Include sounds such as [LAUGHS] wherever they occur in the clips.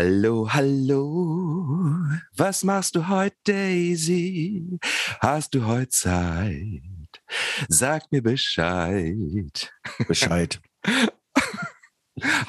Hallo, hallo, was machst du heute, Daisy? Hast du heute Zeit? Sag mir Bescheid. Bescheid. [LAUGHS]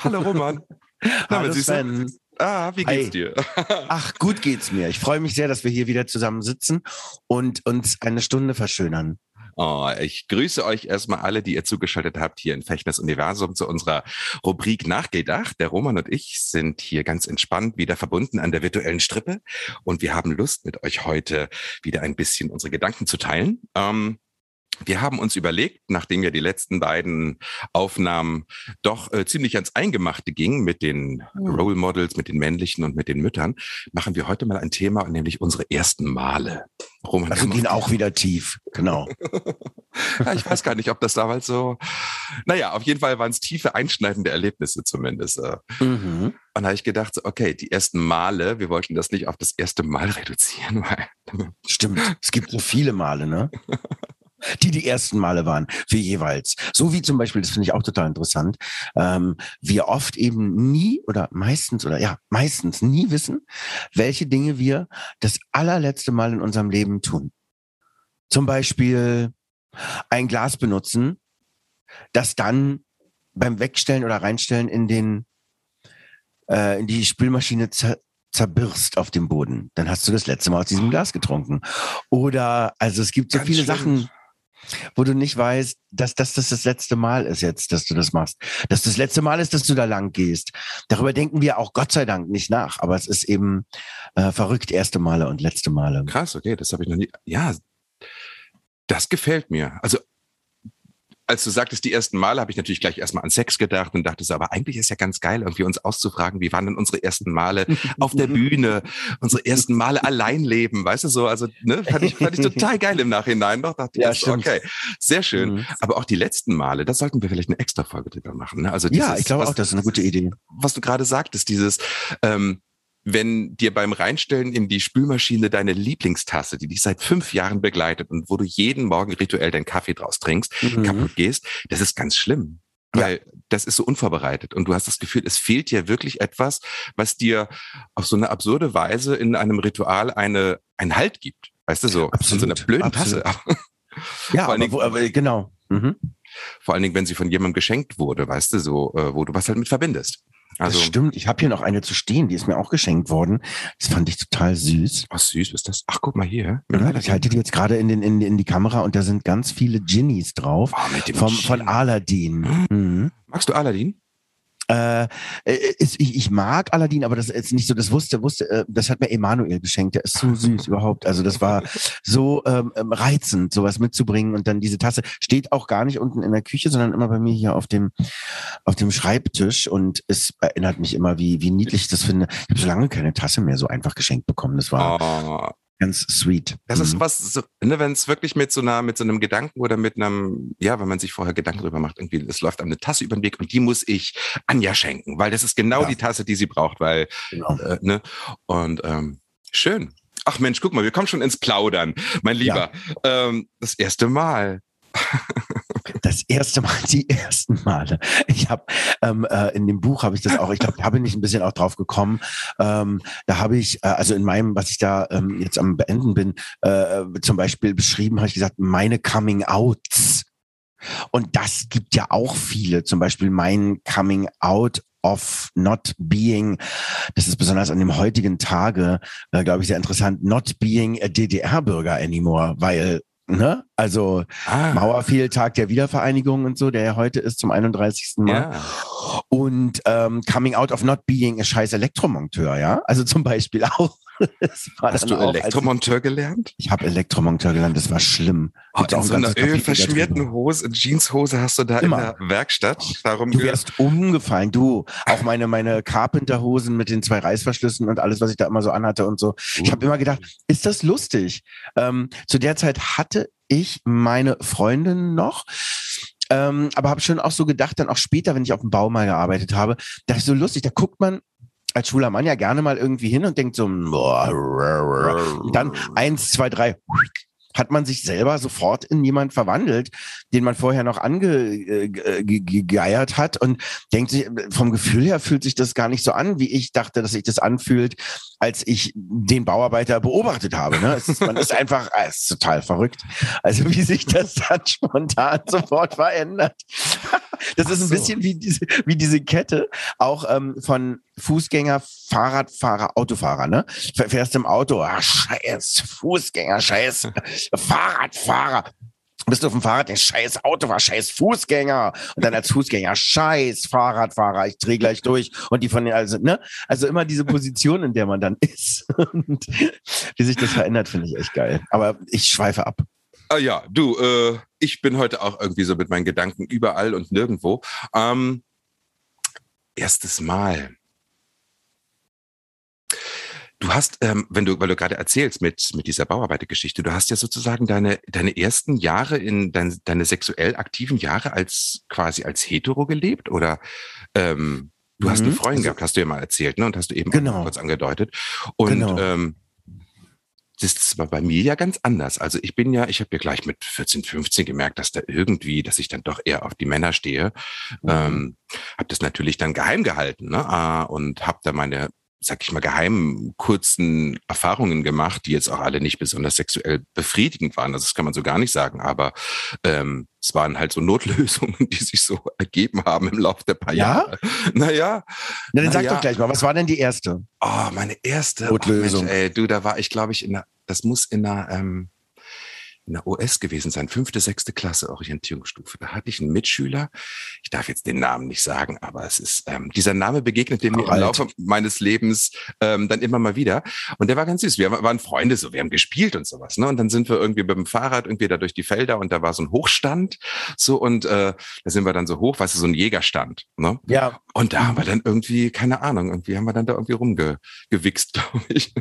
hallo, Roman. Na, Hallo. Sven. Ah, wie geht's Hi. dir? [LAUGHS] Ach, gut geht's mir. Ich freue mich sehr, dass wir hier wieder zusammen sitzen und uns eine Stunde verschönern. Oh, ich grüße euch erstmal alle, die ihr zugeschaltet habt hier in Fechners Universum zu unserer Rubrik Nachgedacht. Der Roman und ich sind hier ganz entspannt wieder verbunden an der virtuellen Strippe und wir haben Lust, mit euch heute wieder ein bisschen unsere Gedanken zu teilen. Ähm, wir haben uns überlegt, nachdem ja die letzten beiden Aufnahmen doch äh, ziemlich ans Eingemachte gingen mit den Role Models, mit den männlichen und mit den Müttern, machen wir heute mal ein Thema, nämlich unsere ersten Male. Roman, Also gehen auch wieder tief. Genau. [LAUGHS] ja, ich weiß gar nicht, ob das damals so. Naja, auf jeden Fall waren es tiefe, einschneidende Erlebnisse zumindest. äh. Mhm. Und da habe ich gedacht, so, okay, die ersten Male, wir wollten das nicht auf das erste Mal reduzieren, weil Stimmt. Es gibt so viele Male, ne? [LAUGHS] Die die ersten Male waren für jeweils. So wie zum Beispiel, das finde ich auch total interessant, ähm, wir oft eben nie oder meistens oder ja, meistens nie wissen, welche Dinge wir das allerletzte Mal in unserem Leben tun. Zum Beispiel ein Glas benutzen, das dann beim Wegstellen oder reinstellen in den äh, in die Spülmaschine zer zerbirst auf dem Boden. Dann hast du das letzte Mal aus diesem Glas getrunken. Oder also es gibt so Ganz viele schlimm. Sachen, wo du nicht weißt, dass, dass das das letzte Mal ist jetzt, dass du das machst. Dass das letzte Mal ist, dass du da lang gehst. Darüber denken wir auch Gott sei Dank nicht nach. Aber es ist eben äh, verrückt, erste Male und letzte Male. krass, okay, das habe ich noch nie. Ja, das gefällt mir. Also als du sagtest, die ersten Male, habe ich natürlich gleich erstmal an Sex gedacht und dachte so, aber eigentlich ist ja ganz geil, irgendwie uns auszufragen, wie waren denn unsere ersten Male auf der Bühne, unsere ersten Male allein leben, weißt du so, also ne, fand ich, fand ich total geil im Nachhinein noch, dachte ich, Ja, stimmt. okay, sehr schön. Mhm. Aber auch die letzten Male, da sollten wir vielleicht eine extra Folge drüber machen. Ne? Also Ja, dieses, ich glaube auch, das ist eine gute Idee. was du gerade sagtest, dieses, ähm, wenn dir beim Reinstellen in die Spülmaschine deine Lieblingstasse, die dich seit fünf Jahren begleitet und wo du jeden Morgen rituell deinen Kaffee draus trinkst, Mhm. kaputt gehst, das ist ganz schlimm. Ja. Weil das ist so unvorbereitet und du hast das Gefühl, es fehlt dir wirklich etwas, was dir auf so eine absurde Weise in einem Ritual eine, einen Halt gibt. Weißt du, so, Absolut, so einer blöden absolut. Tasse. [LAUGHS] Ja, Vor allen aber, Dingen- wo, aber genau. Mhm. Vor allen Dingen, wenn sie von jemandem geschenkt wurde, weißt du, so, äh, wo du was halt mit verbindest. Also, das stimmt. Ich habe hier noch eine zu stehen, die ist mir auch geschenkt worden. Das fand ich total süß. was süß ist das? Ach, guck mal hier. Ja, ich halte die jetzt gerade in, den, in, in die Kamera und da sind ganz viele Ginnies drauf. Oh, mit dem Vom, von. Aladdin. Mhm. Magst du Aladdin? Äh, äh, ich, ich mag Aladdin, aber das ist nicht so, das wusste, wusste, äh, das hat mir Emanuel geschenkt. Der ist so [LAUGHS] süß überhaupt. Also das war so ähm, ähm, reizend, sowas mitzubringen und dann diese Tasse steht auch gar nicht unten in der Küche, sondern immer bei mir hier auf dem auf dem Schreibtisch und es erinnert mich immer, wie wie niedlich ich das finde. Ich habe so lange keine Tasse mehr so einfach geschenkt bekommen. Das war Oh, ganz sweet. das ist Mhm. was, so, ne, wenn es wirklich mit so einer, mit so einem Gedanken oder mit einem, ja, wenn man sich vorher Gedanken drüber macht, irgendwie, es läuft einem eine Tasse über den Weg und die muss ich Anja schenken, weil das ist genau Ja. die Tasse, die sie braucht, weil, Genau. äh, ne, und ähm, schön. Ach Mensch, guck mal, wir kommen schon ins Plaudern, mein Lieber. Ähm, das erste Mal. [LAUGHS] Das erste Mal, die ersten Male. Ich habe ähm, äh, in dem Buch habe ich das auch, ich glaube, da bin ich ein bisschen auch drauf gekommen. Ähm, da habe ich, äh, also in meinem, was ich da ähm, jetzt am Beenden bin, äh, zum Beispiel beschrieben, habe ich gesagt, meine Coming Outs. Und das gibt ja auch viele, zum Beispiel mein Coming Out of not being, das ist besonders an dem heutigen Tage, äh, glaube ich, sehr interessant, not being a DDR-Bürger anymore, weil, ne, also Ah, Mauerfehl, Tag der Wiedervereinigung und so, der ja heute ist zum 31. Mal. ja. Und ähm, Coming Out of Not Being a scheiß Elektromonteur, ja. Also zum Beispiel [LAUGHS] auch. [LAUGHS] Hast du Elektromonteur gelernt? Ich habe Elektromonteur gelernt, das war schlimm. Oh, in so einer ölverschmierten Hose, Jeanshose hast du da Immer. in der Werkstatt darum Du wärst umgefallen, du. Auch meine, meine Carpenter-Hosen mit den zwei Reißverschlüssen und alles, was ich da immer so anhatte und so. Ich habe immer gedacht, ist das lustig? Ähm, zu der Zeit hatte ich meine Freundin noch. Ähm, aber habe schon auch so gedacht, dann auch später, wenn ich auf dem Bau mal gearbeitet habe, dachte ich so lustig, da guckt man als schwuler Mann ja gerne mal irgendwie hin und denkt so, boah, und dann eins, zwei, drei, hat man sich selber sofort in jemand verwandelt, den man vorher noch angegeiert hat und denkt sich, vom Gefühl her fühlt sich das gar nicht so an, wie ich dachte, dass sich das anfühlt, als ich den Bauarbeiter beobachtet habe. Ne? Ist, man ist einfach, ah, es ist total verrückt. Also wie sich das [LAUGHS] dann spontan sofort verändert. Das ist ein bisschen wie diese, wie diese Kette auch ähm, von Fußgänger, Fahrradfahrer, Autofahrer, ne? Fährst im Auto, ah, scheiß Fußgänger, scheiß [LAUGHS] Fahrradfahrer. Bist du auf dem Fahrrad, der scheiß Autofahrer, scheiß Fußgänger. Und dann als Fußgänger, scheiß Fahrradfahrer, ich drehe gleich durch. Und die von den, also, ne? Also immer diese Position, in der man dann [LAUGHS] ist. Und wie sich das verändert, finde ich echt geil. Aber ich schweife ab. Ah ja, du, äh, ich bin heute auch irgendwie so mit meinen Gedanken überall und nirgendwo. Ähm, erstes Mal. Du hast, ähm, wenn du, weil du gerade erzählst mit, mit dieser Bauarbeitergeschichte, du hast ja sozusagen deine, deine ersten Jahre in dein, deine sexuell aktiven Jahre als quasi als hetero gelebt oder ähm, du mhm. hast eine Freundin also, gehabt, hast du ja mal erzählt, ne? Und hast du eben genau. kurz angedeutet. Und genau. ähm, das ist aber bei mir ja ganz anders. Also ich bin ja, ich habe ja gleich mit 14, 15 gemerkt, dass da irgendwie, dass ich dann doch eher auf die Männer stehe. Mhm. Ähm, habe das natürlich dann geheim gehalten ne? Ah, und habe da meine sag ich mal, geheimen kurzen Erfahrungen gemacht, die jetzt auch alle nicht besonders sexuell befriedigend waren. Also das kann man so gar nicht sagen, aber ähm, es waren halt so Notlösungen, [LAUGHS] die sich so ergeben haben im Laufe der paar ja? Jahre. Naja. Na, dann sag ja. doch gleich mal, was war denn die erste? Oh, meine erste Notlösung. Oh, Mensch, ey, du, da war ich, glaube ich, in der, das muss in einer, ähm, in der OS gewesen sein, fünfte, sechste Klasse Orientierungsstufe. Da hatte ich einen Mitschüler, ich darf jetzt den Namen nicht sagen, aber es ist, ähm, dieser Name begegnete mir im Laufe meines Lebens ähm, dann immer mal wieder. Und der war ganz süß. Wir waren Freunde, so wir haben gespielt und sowas. Ne? Und dann sind wir irgendwie mit dem Fahrrad irgendwie da durch die Felder und da war so ein Hochstand. So und äh, da sind wir dann so hoch, weißt du, so ein Jägerstand. Ne? Ja. Und da haben wir dann irgendwie, keine Ahnung, irgendwie haben wir dann da irgendwie rumgewichst, [LAUGHS] glaube ich.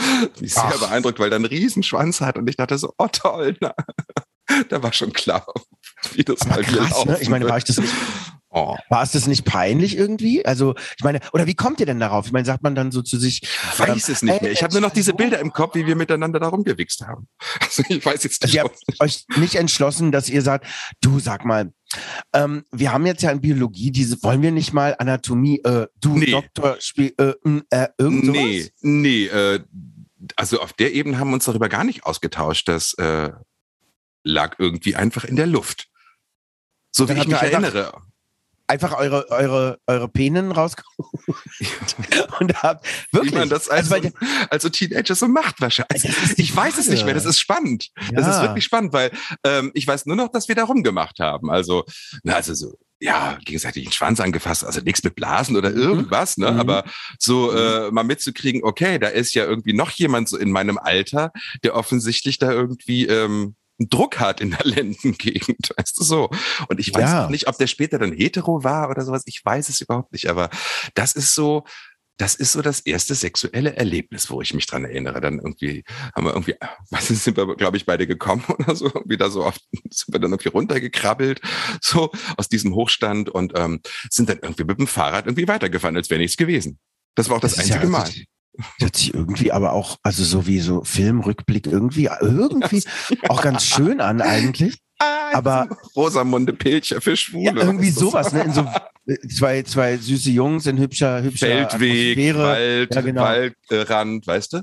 [LAUGHS] Ich sehr Ach. beeindruckt, weil er einen Riesenschwanz hat und ich dachte so, oh toll, na. [LAUGHS] da war schon klar, wie das mal krass, ne? Ich meine, war ich das nicht, oh. war es das nicht peinlich irgendwie? Also, ich meine, oder wie kommt ihr denn darauf? Ich meine, sagt man dann so zu sich, ich weiß ähm, es nicht mehr. Ich habe nur noch diese Bilder im Kopf, wie wir miteinander da rumgewichst haben. [LAUGHS] Also, ich weiß jetzt nicht. Also, ihr habt euch nicht entschlossen, dass ihr sagt, du sag mal, ähm, wir haben jetzt ja in Biologie diese, wollen wir nicht mal Anatomie, äh, du nee. Doktor, spiel, äh, äh, irgend sowas? Nee, nee, äh, also auf der Ebene haben wir uns darüber gar nicht ausgetauscht. Das äh, lag irgendwie einfach in der Luft. So wie ich mich erinnere. Einfach eure, eure, eure Penen rausgeholt [LAUGHS] und habt wirklich. Wie man das also, also, also Teenager so macht wahrscheinlich. Ich weiß es nicht mehr, das ist spannend. Ja. Das ist wirklich spannend, weil ähm, ich weiß nur noch, dass wir da rumgemacht haben. Also, na, also so ja, gegenseitig den Schwanz angefasst, also nichts mit Blasen oder mhm. irgendwas, ne? Mhm. Aber so mhm. äh, mal mitzukriegen, okay, da ist ja irgendwie noch jemand so in meinem Alter, der offensichtlich da irgendwie ähm, einen Druck hat in der [LAUGHS] Lendengegend, weißt du so. Und ich weiß ja. nicht, ob der später dann hetero war oder sowas. Ich weiß es überhaupt nicht. Aber das ist so, das ist so das erste sexuelle Erlebnis, wo ich mich dran erinnere. Dann irgendwie haben wir irgendwie, [LAUGHS] was sind wir, glaube ich, beide gekommen [LAUGHS] oder so, wieder so oft sind wir dann irgendwie runtergekrabbelt, so aus diesem Hochstand und ähm, sind dann irgendwie mit dem Fahrrad irgendwie weitergefahren, als wäre nichts gewesen. Das war auch das, das einzige ja, Mal. Hört sich irgendwie aber auch, also so wie so Filmrückblick irgendwie, irgendwie auch ganz schön an eigentlich. Ah, aber Rosamunde Pilcher für Schwule. Ja, irgendwie sowas, ne? In so zwei, zwei süße Jungs in hübscher, hübscher Feldweg. Wald, ja, genau. Waldrand, weißt du?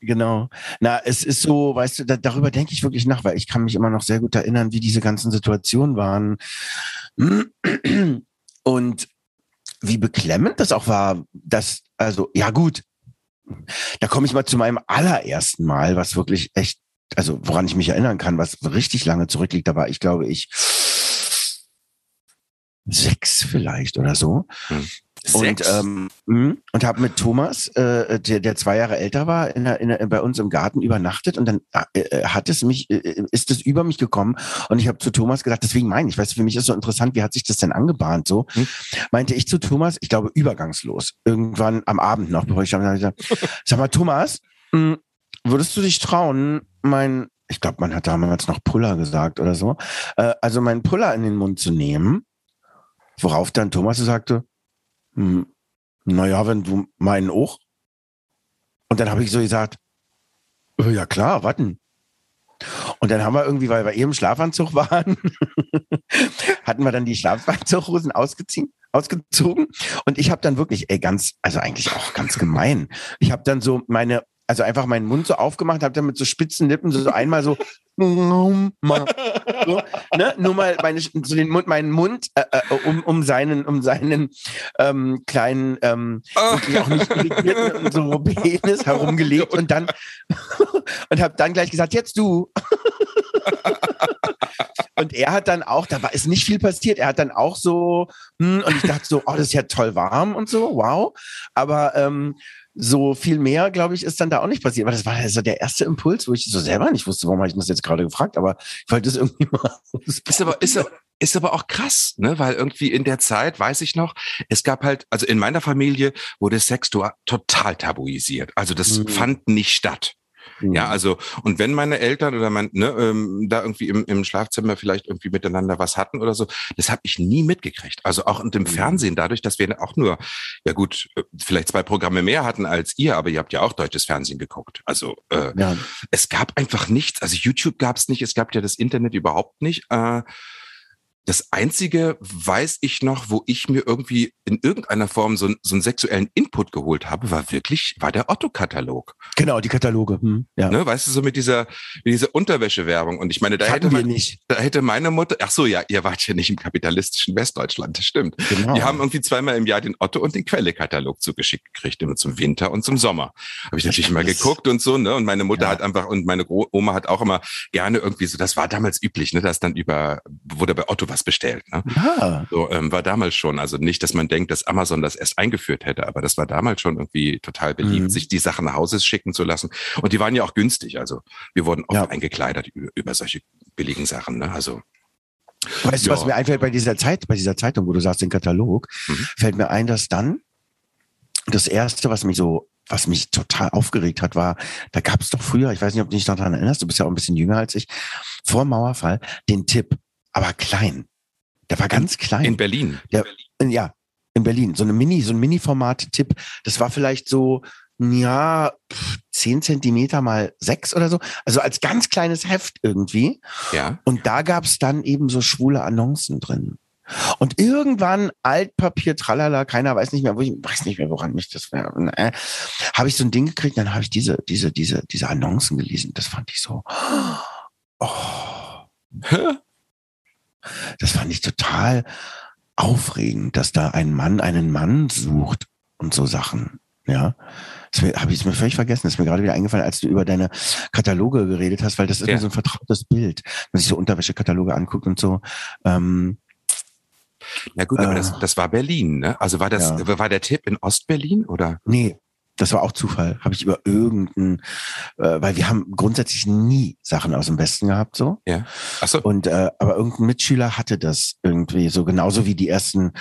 Genau. Na, es ist so, weißt du, da, darüber denke ich wirklich nach, weil ich kann mich immer noch sehr gut erinnern, wie diese ganzen Situationen waren. Und wie beklemmend das auch war, dass, also, ja gut, da komme ich mal zu meinem allerersten Mal, was wirklich echt, also woran ich mich erinnern kann, was richtig lange zurückliegt. Da war ich, glaube ich, sechs vielleicht oder so. Hm. Und, Sechs? ähm, mh, und habe mit Thomas, äh, der, der zwei Jahre älter war, in der, in der, bei uns im Garten übernachtet und dann äh, äh, hat es mich, äh, ist es über mich gekommen und ich habe zu Thomas gesagt, deswegen meine ich, weißt du, für mich ist so interessant, wie hat sich das denn angebahnt so? Hm. Meinte ich zu Thomas, ich glaube übergangslos, irgendwann am Abend noch, bevor ich dann gesagt, [LAUGHS] sag mal Thomas, mh, würdest du dich trauen, mein, ich glaube, man hat damals noch Puller gesagt oder so, äh, also meinen Puller in den Mund zu nehmen, worauf dann Thomas sagte, hm, naja, wenn du meinen auch. Und dann habe ich so gesagt, äh, ja klar, warten. Und dann haben wir irgendwie, weil wir eben im Schlafanzug waren, [LAUGHS] hatten wir dann die Schlafanzughosen ausgezogen, ausgezogen. Und ich habe dann wirklich, ey, ganz, also eigentlich auch ganz gemein. Ich habe dann so meine, also einfach meinen Mund so aufgemacht, habe dann mit so spitzen Lippen so, so einmal so, [LAUGHS] so ne? nur mal meine, so den Mund, meinen Mund äh, äh, um, um seinen, um seinen ähm, kleinen, ähm, wirklich auch nicht irritierten so [LAUGHS] Penis herumgelegt und dann [LAUGHS] und habe dann gleich gesagt, jetzt du. Und er hat dann auch, da war ist nicht viel passiert. Er hat dann auch so, hm, und ich dachte so, oh, das ist ja toll warm und so, wow. Aber ähm, so viel mehr, glaube ich, ist dann da auch nicht passiert. Aber das war also der erste Impuls, wo ich so selber nicht wusste, warum habe ich das jetzt gerade gefragt, aber ich wollte das irgendwie [LAUGHS] mal. Ist aber, ist, aber- ist aber auch krass, ne? Weil irgendwie in der Zeit, weiß ich noch, es gab halt, also in meiner Familie wurde Sex to- total tabuisiert. Also das Mhm. fand nicht statt. Ja, also, und wenn meine Eltern oder mein, ne, ähm, da irgendwie im, im Schlafzimmer vielleicht irgendwie miteinander was hatten oder so, das habe ich nie mitgekriegt. Also auch und im Mhm. Fernsehen, dadurch, dass wir auch nur, ja gut, äh, vielleicht zwei Programme mehr hatten als ihr, aber ihr habt ja auch deutsches Fernsehen geguckt. Also äh, ja, es gab einfach nichts. Also YouTube gab es nicht, es gab ja das Internet überhaupt nicht. Äh, das einzige weiß ich noch, wo ich mir irgendwie in irgendeiner Form so, so einen sexuellen Input geholt habe, war wirklich, war der Otto-Katalog. genau, die Kataloge. Hm, ja. Ne? Weißt du, so mit dieser, mit dieser Unterwäschewerbung. Und ich meine, da hätte, Hatten man, nicht. da hätte meine Mutter, ach so, ja, ihr wart ja nicht im kapitalistischen Westdeutschland, das stimmt. Genau. Die haben irgendwie zweimal im Jahr den Otto und den Quelle-Katalog zugeschickt gekriegt, immer zum Winter und zum Sommer. Habe ich natürlich mal geguckt und so, ne? Und meine Mutter Ja. hat einfach, und meine Oma hat auch immer gerne irgendwie so, das war damals üblich, ne? Dass dann über, wurde bei Otto was bestellt, ne? ah, So, ähm, war damals schon. Also nicht, dass man denkt, dass Amazon das erst eingeführt hätte, aber das war damals schon irgendwie total beliebt, Mhm. sich die Sachen nach Hause schicken zu lassen. Und die waren ja auch günstig. Also wir wurden oft Ja. eingekleidet über, über solche billigen Sachen. Ne? Also weißt du, was mir einfällt bei dieser Zeit, bei dieser Zeitung, wo du sagst, den Katalog, Mhm. fällt mir ein, dass dann das erste, was mich so, was mich total aufgeregt hat, war, da gab es doch früher, ich weiß nicht, ob du dich daran erinnerst, du bist ja auch ein bisschen jünger als ich, vor Mauerfall, den Tipp, aber klein. Der war ganz klein. in Berlin. Ja, ja, in Berlin. So eine Mini, so ein Mini-Format-Tipp. Das war vielleicht so, ja, 10 Zentimeter mal sechs oder so. Also als ganz kleines Heft irgendwie. Ja. Und da gab's dann eben so schwule Annoncen drin. Und irgendwann Altpapier, tralala, keiner weiß nicht mehr, wo ich weiß nicht mehr, woran mich das wäre. Äh, habe ich so ein Ding gekriegt, dann habe ich diese, diese, diese, diese Annoncen gelesen. Das fand ich so. Oh, das fand ich total aufregend, dass da ein Mann einen Mann sucht und so Sachen. Ja, das habe ich mir völlig vergessen. Das ist mir gerade wieder eingefallen, als du über deine Kataloge geredet hast, weil das ist Ja. mir so ein vertrautes Bild, wenn man sich so Unterwäschekataloge anguckt und so. Ähm, Ja gut, aber Äh. das, das war Berlin, ne? Also war das, war der Tipp in Ostberlin oder? nee, das war auch Zufall. Habe ich über irgendeinen, äh, weil wir haben grundsätzlich nie Sachen aus dem Westen gehabt, so. Ja. Achso. Und äh, aber irgendein Mitschüler hatte das irgendwie so genauso wie die ersten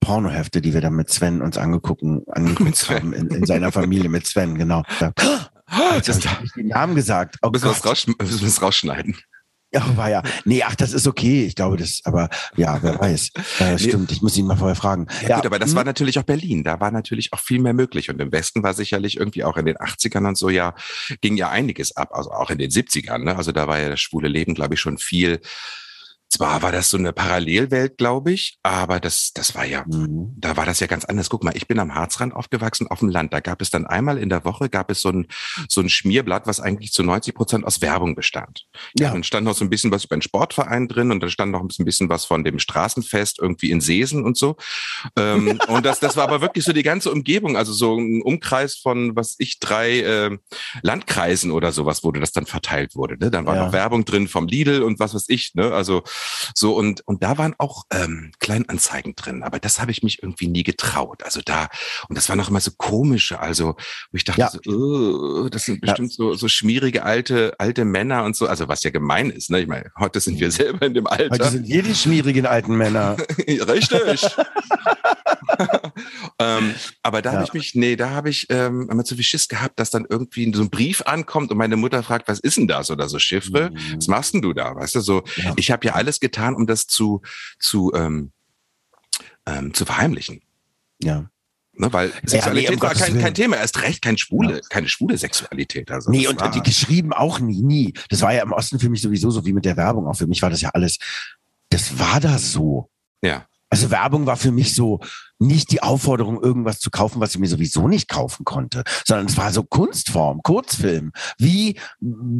Pornohefte, die wir dann mit Sven uns angeguckt, angeguckt haben in, in seiner Familie mit Sven, genau. Da, [LAUGHS] jetzt Das habe ich den Namen gesagt. Oh müssen wir das rausschneiden. Ja, war ja. Nee, ach, das ist okay. Ich glaube, das, aber ja, wer weiß. Äh, stimmt, ich muss ihn mal vorher fragen. Ja, gut, aber das hm, war natürlich auch Berlin. Da war natürlich auch viel mehr möglich. Und im Westen war sicherlich irgendwie auch in den 80ern und so ja, ging ja einiges ab. Also auch in den 70ern. Ne? Also da war ja das schwule Leben, glaube ich, schon viel. Zwar war das so eine Parallelwelt, glaube ich, aber das, das war ja, mhm. da war das ja ganz anders. Guck mal, ich bin am Harzrand aufgewachsen, auf dem Land. Da gab es dann einmal in der Woche, gab es so ein, so ein Schmierblatt, was eigentlich zu 90 Prozent aus Werbung bestand. Ja. Ja. Dann stand noch so ein bisschen was über den Sportverein drin und dann stand noch ein bisschen was von dem Straßenfest irgendwie in Seesen und so. Ähm, [LAUGHS] und das, das war aber wirklich so die ganze Umgebung, also so ein Umkreis von, was ich, drei äh, Landkreisen oder sowas, wo das dann verteilt wurde. Ne? Dann war Ja. noch Werbung drin vom Lidl und was weiß ich. Ne? Also So und und da waren auch ähm, Kleinanzeigen drin, aber das habe ich mich irgendwie nie getraut. Also da und das war noch immer so komische, also wo ich dachte, Ja. so, uh, das sind bestimmt so so schmierige alte alte Männer und so, also was ja gemein ist. Ne? Ich meine, heute sind wir selber in dem Heute Alter. sind wir die schmierigen alten Männer. [LAUGHS] Richtig. [LAUGHS] ähm, aber da habe Ja. ich mich, nee, da habe ich ähm, immer zu viel Schiss gehabt, dass dann irgendwie so ein Brief ankommt und meine Mutter fragt, was ist denn das oder so Chiffre? Mhm. Was machst denn du da? Weißt du, so, Ja. ich habe ja alles getan, um das zu, zu, ähm, ähm, zu verheimlichen. Ja. Ne, weil Sexualität um war Gottes kein, kein Thema, erst recht kein schwule, keine schwule Sexualität. Also Nee, und war, die geschrieben auch nie, nie. Das war ja im Osten für mich sowieso so wie mit der Werbung. Auch für mich war das ja alles, das war da so. ja. Also Werbung war für mich so nicht die Aufforderung, irgendwas zu kaufen, was ich mir sowieso nicht kaufen konnte, sondern es war so Kunstform, Kurzfilm. Wie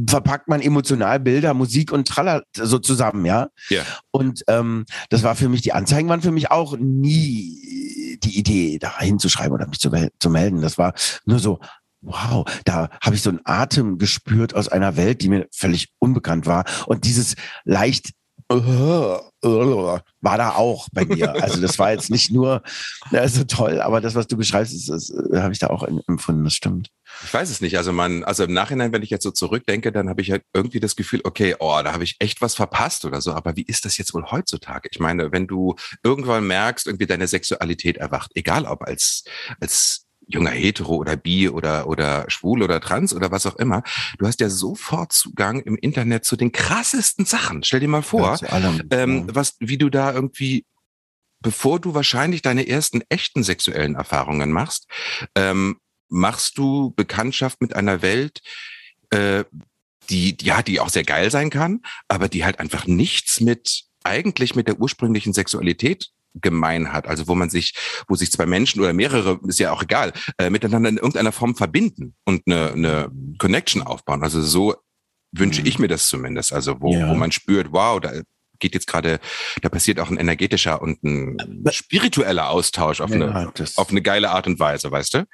verpackt man emotional Bilder, Musik und Tralla so zusammen, ja? Ja. Und ähm, das war für mich, die Anzeigen waren für mich auch nie die Idee, da hinzuschreiben oder mich zu, zu melden. Das war nur so, wow, da habe ich so einen Atem gespürt aus einer Welt, die mir völlig unbekannt war. Und dieses leicht [LAUGHS] war da auch bei mir. Also das war jetzt nicht nur ja, so toll, aber das, was du beschreibst, ist, das, äh, habe ich da auch empfunden. Das stimmt. Ich weiß es nicht. Also man, also im Nachhinein, wenn ich jetzt so zurückdenke, dann habe ich halt irgendwie das Gefühl, okay, oh, da habe ich echt was verpasst oder so. Aber wie ist das jetzt wohl heutzutage? Ich meine, wenn du irgendwann merkst, irgendwie deine Sexualität erwacht, egal ob als, als junger Hetero oder Bi oder, oder schwul oder trans oder was auch immer, du hast ja sofort Zugang im Internet zu den krassesten Sachen. Stell dir mal vor, Ja, allem. ähm, was, wie du da irgendwie, bevor du wahrscheinlich deine ersten echten sexuellen Erfahrungen machst, ähm, machst du Bekanntschaft mit einer Welt, äh, die, ja, die auch sehr geil sein kann, aber die halt einfach nichts mit, eigentlich mit der ursprünglichen Sexualität gemein hat, also wo man sich, wo sich zwei Menschen oder mehrere, ist ja auch egal, äh, miteinander in irgendeiner Form verbinden und eine, eine Connection aufbauen. Also so wünsche Mhm. ich mir das zumindest. Also wo, Ja. wo man spürt, wow, da geht jetzt gerade, da passiert auch ein energetischer und ein spiritueller Austausch auf, eine, Ja, das- auf eine geile Art und Weise, weißt du?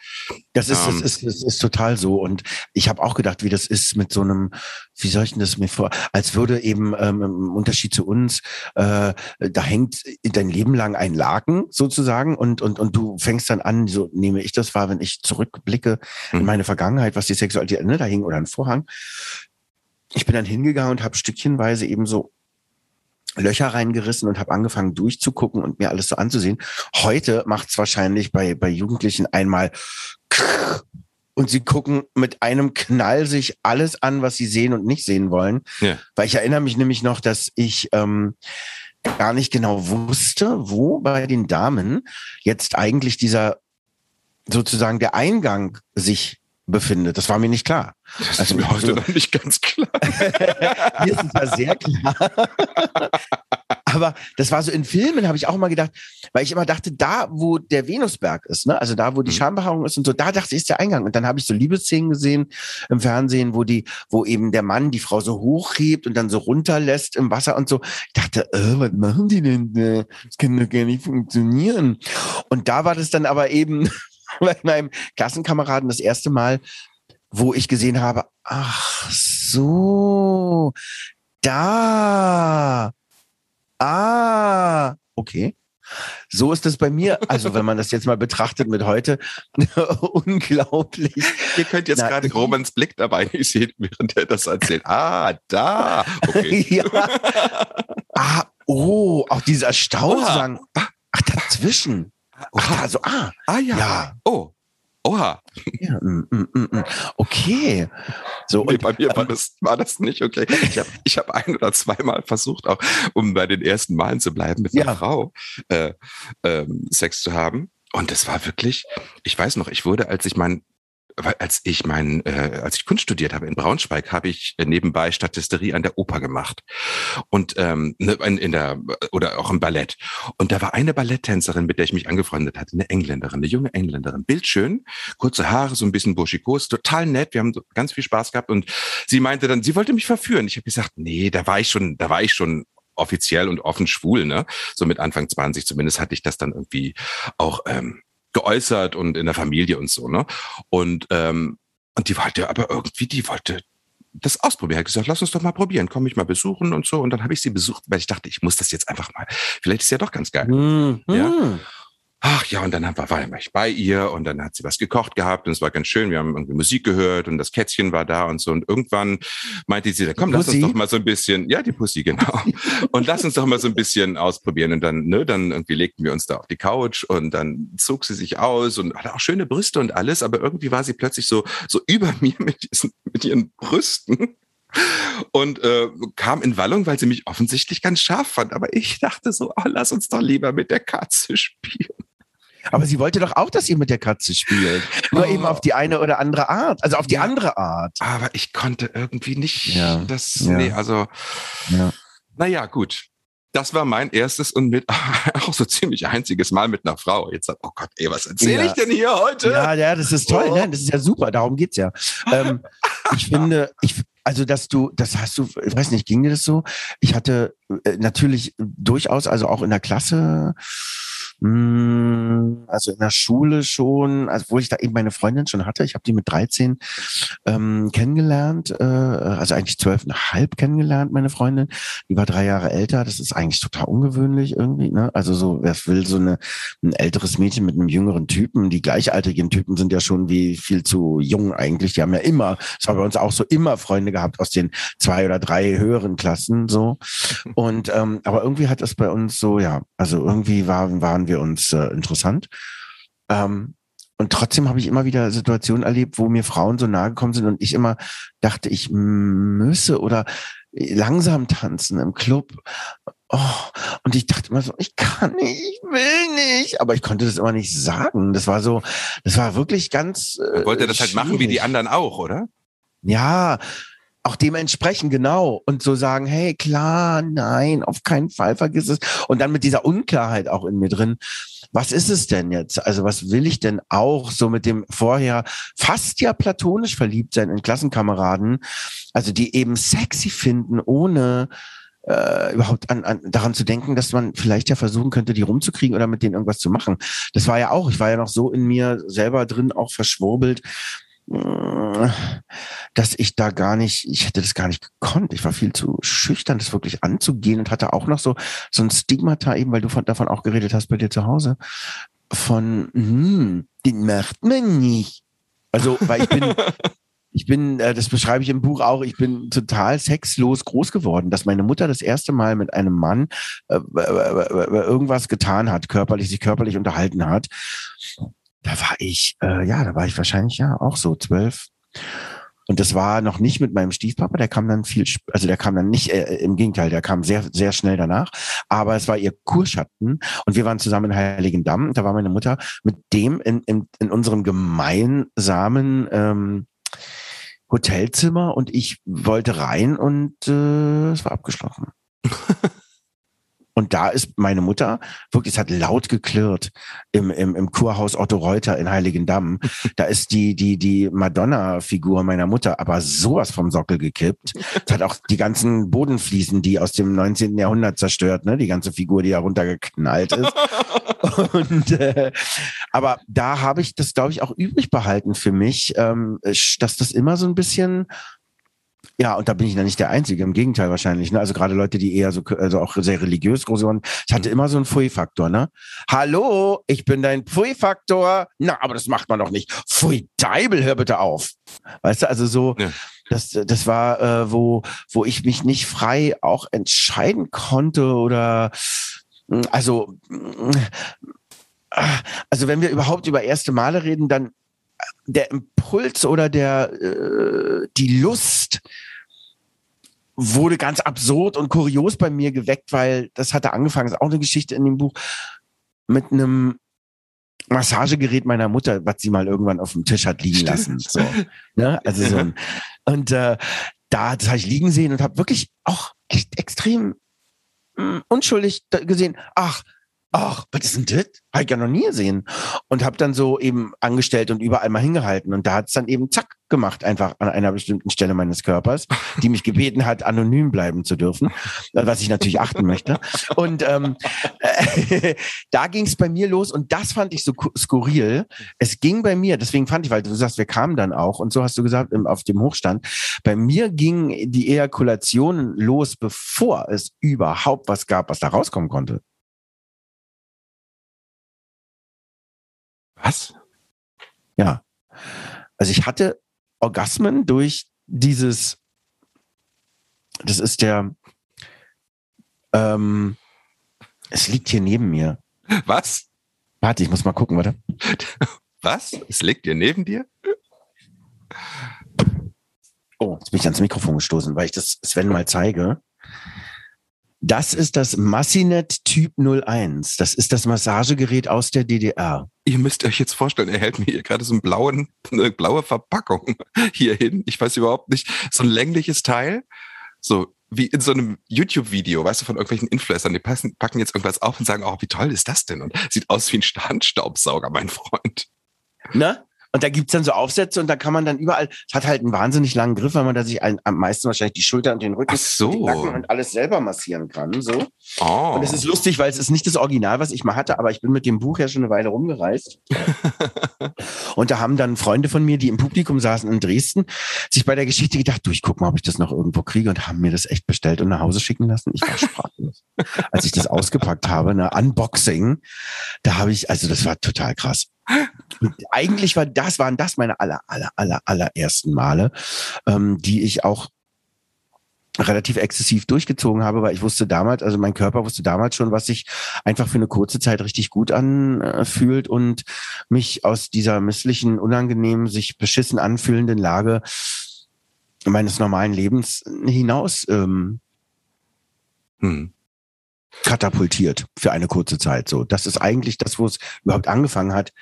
Das ist, Ähm, das ist, das ist total so. Und ich habe auch gedacht, wie das ist mit so einem, wie soll ich denn das mir vor, als würde eben ähm, im Unterschied zu uns, äh, da hängt dein Leben lang ein Laken sozusagen und, und, und du fängst dann an, so nehme ich das wahr, wenn ich zurückblicke in Mhm. meine Vergangenheit, was die Sexualität, ne, da hing oder ein Vorhang. Ich bin dann hingegangen und habe stückchenweise eben so Löcher reingerissen und habe angefangen durchzugucken und mir alles so anzusehen. Heute macht es wahrscheinlich bei, bei Jugendlichen einmal und sie gucken mit einem Knall sich alles an, was sie sehen und nicht sehen wollen. Ja. Weil ich erinnere mich nämlich noch, dass ich ähm, gar nicht genau wusste, wo bei den Damen jetzt eigentlich dieser sozusagen der Eingang sich befindet. Das war mir nicht klar. Das Also, ist mir heute so- noch nicht ganz klar. [LAUGHS] Mir ist es ja sehr klar. [LAUGHS] Aber das war so in Filmen, habe ich auch immer gedacht, weil ich immer dachte, da, wo der Venusberg ist, ne, also da, wo die Mhm. Schambehaarung ist und so, da dachte ich, ist der Eingang. Und dann habe ich so Liebesszenen gesehen im Fernsehen, wo die, wo eben der Mann die Frau so hochhebt und dann so runterlässt im Wasser und so. Ich dachte, äh, was machen die denn? da? Das kann doch gar nicht funktionieren. Und da war das dann aber eben [LAUGHS] bei meinem Klassenkameraden das erste Mal, wo ich gesehen habe, ach so, da, ah, okay. So ist es bei mir. Also wenn man das jetzt mal betrachtet mit heute, [LAUGHS] unglaublich. Ihr könnt jetzt Na, gerade Romans Blick dabei nicht [LAUGHS] sehen, während er das erzählt. Ah, da. Okay. ja. Ah, oh, auch zu Oha. sagen, ach, dazwischen. Ach, da, so, ah, Ah ja. Ja. Oh. Oha. ja, mm, mm, mm, mm. okay. So, Nee, und, bei mir war ähm, das, war das nicht okay. Ich habe ich hab ein oder zweimal versucht, auch um bei den ersten Malen zu bleiben, mit einer Ja. Frau äh, ähm, Sex zu haben. Und es war wirklich, ich weiß noch, ich wurde, als ich mein, als ich mein, äh, als ich Kunst studiert habe in Braunschweig, habe ich nebenbei Statisterie an der Oper gemacht und ähm, ne, in, in der oder auch im Ballett. Und da war eine Balletttänzerin, mit der ich mich angefreundet hatte, eine Engländerin, eine junge Engländerin, bildschön, kurze Haare, so ein bisschen burschikos, total nett. Wir haben ganz viel Spaß gehabt und sie meinte dann, sie wollte mich verführen. Ich habe gesagt, nee, da war ich schon, da war ich schon offiziell und offen schwul, ne? So mit Anfang 20 zumindest hatte ich das dann irgendwie auch ähm, geäußert und in der Familie und so, ne? Und ähm, und die wollte aber irgendwie, die wollte das ausprobieren. Er hat gesagt, lass uns doch mal probieren, komm mich mal besuchen und so. Und dann habe ich sie besucht, weil ich dachte, ich muss das jetzt einfach mal. Vielleicht ist ja doch ganz geil. Mhm. Ja. Ach ja, und dann war, war ich bei ihr und dann hat sie was gekocht gehabt und es war ganz schön. Wir haben irgendwie Musik gehört und das Kätzchen war da und so. Und irgendwann meinte sie, komm, lass uns doch mal so ein bisschen, ja, die Pussy, genau. [LAUGHS] und lass uns doch mal so ein bisschen ausprobieren. Und dann, ne, dann irgendwie legten wir uns da auf die Couch und dann zog sie sich aus und hatte auch schöne Brüste und alles, aber irgendwie war sie plötzlich so, so über [LAUGHS] mir mit diesen, mit ihren Brüsten und äh, kam in Wallung, weil sie mich offensichtlich ganz scharf fand. Aber ich dachte so, oh, lass uns doch lieber mit der Katze spielen. Aber sie wollte doch auch, dass ihr mit der Katze spielt. Nur Oh. eben auf die eine oder andere Art. Also auf die Ja. andere Art. Aber ich konnte irgendwie nicht Ja, das, ja. nee, also, Ja. naja, gut. Das war mein erstes und mit [LAUGHS] auch so ziemlich einziges Mal mit einer Frau. Jetzt sagt, oh Gott, ey, was erzähle ich denn hier heute? Ja, ja, das ist toll, Oh. ne? Das ist ja super, darum geht's ja. Ähm, [LAUGHS] ich finde, ich, also dass du, das hast du, ich weiß nicht, ging dir das so? Ich hatte äh, natürlich durchaus, also auch in der Klasse, mh, also in der Schule schon, also wo ich da eben meine Freundin schon hatte, ich habe die mit 13 ähm, kennengelernt, äh, also eigentlich zwölfeinhalb kennengelernt, meine Freundin. Die war drei Jahre älter, das ist eigentlich total ungewöhnlich irgendwie, ne? Also so, wer will so eine, ein älteres Mädchen mit einem jüngeren Typen, die gleichaltrigen Typen sind ja schon wie viel zu jung eigentlich, die haben ja immer, das war bei uns auch so, immer Freunde gehabt aus den zwei oder drei höheren Klassen, so. Und, ähm, aber irgendwie hat das bei uns so, ja, also irgendwie waren, waren wir uns äh, interessant. Ähm, und trotzdem habe ich immer wieder Situationen erlebt, wo mir Frauen so nahe gekommen sind und ich immer dachte, ich müsse oder langsam tanzen im Club. Oh, und ich dachte immer so, ich kann nicht, ich will nicht, aber ich konnte das immer nicht sagen. Das war so, das war wirklich ganz. Äh, wollte das halt machen wie die schwierig. anderen auch, oder? Ja, auch dementsprechend genau und so sagen, hey, klar, nein, auf keinen Fall vergiss es. Und dann mit dieser Unklarheit auch in mir drin. Was ist es denn jetzt? Also was will ich denn auch so mit dem vorher fast ja platonisch verliebt sein in Klassenkameraden, also die eben sexy finden, ohne äh, überhaupt an, an, daran zu denken, dass man vielleicht ja versuchen könnte, die rumzukriegen oder mit denen irgendwas zu machen. Das war ja auch, ich war ja noch so in mir selber drin, auch verschwurbelt, dass ich da gar nicht, ich hätte das gar nicht gekonnt. Ich war viel zu schüchtern, das wirklich anzugehen und hatte auch noch so, so ein Stigmata eben, weil du von, davon auch geredet hast bei dir zu Hause, von, hm, den macht man nicht. Also, weil ich bin, [LAUGHS] ich bin, äh, das beschreibe ich im Buch auch, ich bin total sexlos groß geworden, dass meine Mutter das erste Mal mit einem Mann äh, äh, irgendwas getan hat, körperlich, sich körperlich unterhalten hat. Da war ich, äh, ja, da war ich wahrscheinlich ja auch so zwölf. Und das war noch nicht mit meinem Stiefpapa, der kam dann viel, also der kam dann nicht, äh, im Gegenteil, der kam sehr, sehr schnell danach. Aber es war ihr Kurschatten und wir waren zusammen in Heiligendamm. Da war meine Mutter mit dem in, in, in unserem gemeinsamen ähm, Hotelzimmer und ich wollte rein und äh, es war abgeschlossen. [LAUGHS] Und da ist meine Mutter, wirklich, es hat laut geklirrt im, im, im Kurhaus Otto Reuter in Heiligendamm. [LAUGHS] Da ist die, die, die Madonna-Figur meiner Mutter aber sowas vom Sockel gekippt. Es hat auch die ganzen Bodenfliesen, die aus dem 19. Jahrhundert zerstört, ne? Die ganze Figur, die da runtergeknallt ist. [LAUGHS] Und, äh, aber da habe ich das, glaube ich, auch übrig behalten für mich, ähm, dass das immer so ein bisschen ja, und da bin ich ja nicht der Einzige, im Gegenteil wahrscheinlich. Ne? Also gerade Leute, die eher so, also auch sehr religiös groß waren, ich hatte immer so einen Pfui-Faktor, ne? Hallo, ich bin dein Pfui-Faktor. Na, aber das macht man doch nicht. Pfui, Deibel, hör bitte auf. Weißt du, also so, Ja. das, das war, äh, wo, wo ich mich nicht frei auch entscheiden konnte oder, mh, also, mh, ah, also wenn wir überhaupt über erste Male reden, dann der Impuls oder der äh, die Lust wurde ganz absurd und kurios bei mir geweckt, weil das hatte angefangen, das ist auch eine Geschichte in dem Buch, mit einem Massagegerät meiner Mutter, was sie mal irgendwann auf dem Tisch hat liegen lassen. So, ne? Also so ein, und äh, da das habe ich liegen sehen und habe wirklich auch echt extrem mh, unschuldig da gesehen, ach, ach, was ist denn das? Habe ich ja noch nie gesehen. Und habe dann so eben angestellt und überall mal hingehalten. Und da hat es dann eben zack gemacht, einfach an einer bestimmten Stelle meines Körpers, die mich gebeten hat, anonym bleiben zu dürfen, was ich natürlich achten möchte. Und ähm, äh, [LAUGHS] da ging es bei mir los und das fand ich so skurril. Es ging bei mir, deswegen fand ich, weil du sagst, wir kamen dann auch und so hast du gesagt, auf dem Hochstand. Bei mir ging die Ejakulation los, bevor es überhaupt was gab, was da rauskommen konnte. Was? Ja. Also ich hatte Orgasmen durch dieses, das ist der, ähm, es liegt hier neben mir. Was? Warte, ich muss mal gucken, warte. Was? Es liegt hier neben dir? Oh, jetzt bin ich ans Mikrofon gestoßen, weil ich das Sven mal zeige. Das ist das Massinet Typ 01. Das ist das Massagegerät aus der DDR. Ihr müsst euch jetzt vorstellen, er hält mir hier gerade so einen blauen, eine blaue Verpackung hier hin. Ich weiß überhaupt nicht, so ein längliches Teil. So wie in so einem YouTube-Video, weißt du, von irgendwelchen Influencern, die passen, packen jetzt irgendwas auf und sagen, oh, wie toll ist das denn? Und sieht aus wie ein Handstaubsauger, mein Freund. Ne? Und da gibt's dann so Aufsätze und da kann man dann überall, es hat halt einen wahnsinnig langen Griff, weil man da sich am meisten wahrscheinlich die Schulter und den Rücken so. und, Nacken und alles selber massieren kann. So. Oh. Und es ist lustig, weil es ist nicht das Original, was ich mal hatte, aber ich bin mit dem Buch ja schon eine Weile rumgereist. [LAUGHS] und da haben dann Freunde von mir, die im Publikum saßen in Dresden, sich bei der Geschichte gedacht, du, ich guck mal, ob ich das noch irgendwo kriege und haben mir das echt bestellt und nach Hause schicken lassen. Ich war sprachlos. [LAUGHS] Als ich das ausgepackt habe, ne, Unboxing, da habe ich, also das war total krass. Und eigentlich war das, waren das meine aller, aller, aller, allerersten Male, ähm, die ich auch relativ exzessiv durchgezogen habe, weil ich wusste damals, also mein Körper wusste damals schon, was sich einfach für eine kurze Zeit richtig gut anfühlt und mich aus dieser misslichen, unangenehmen, sich beschissen anfühlenden Lage meines normalen Lebens hinaus ähm, hm. katapultiert für eine kurze Zeit. So, das ist eigentlich das, wo es überhaupt angefangen hat,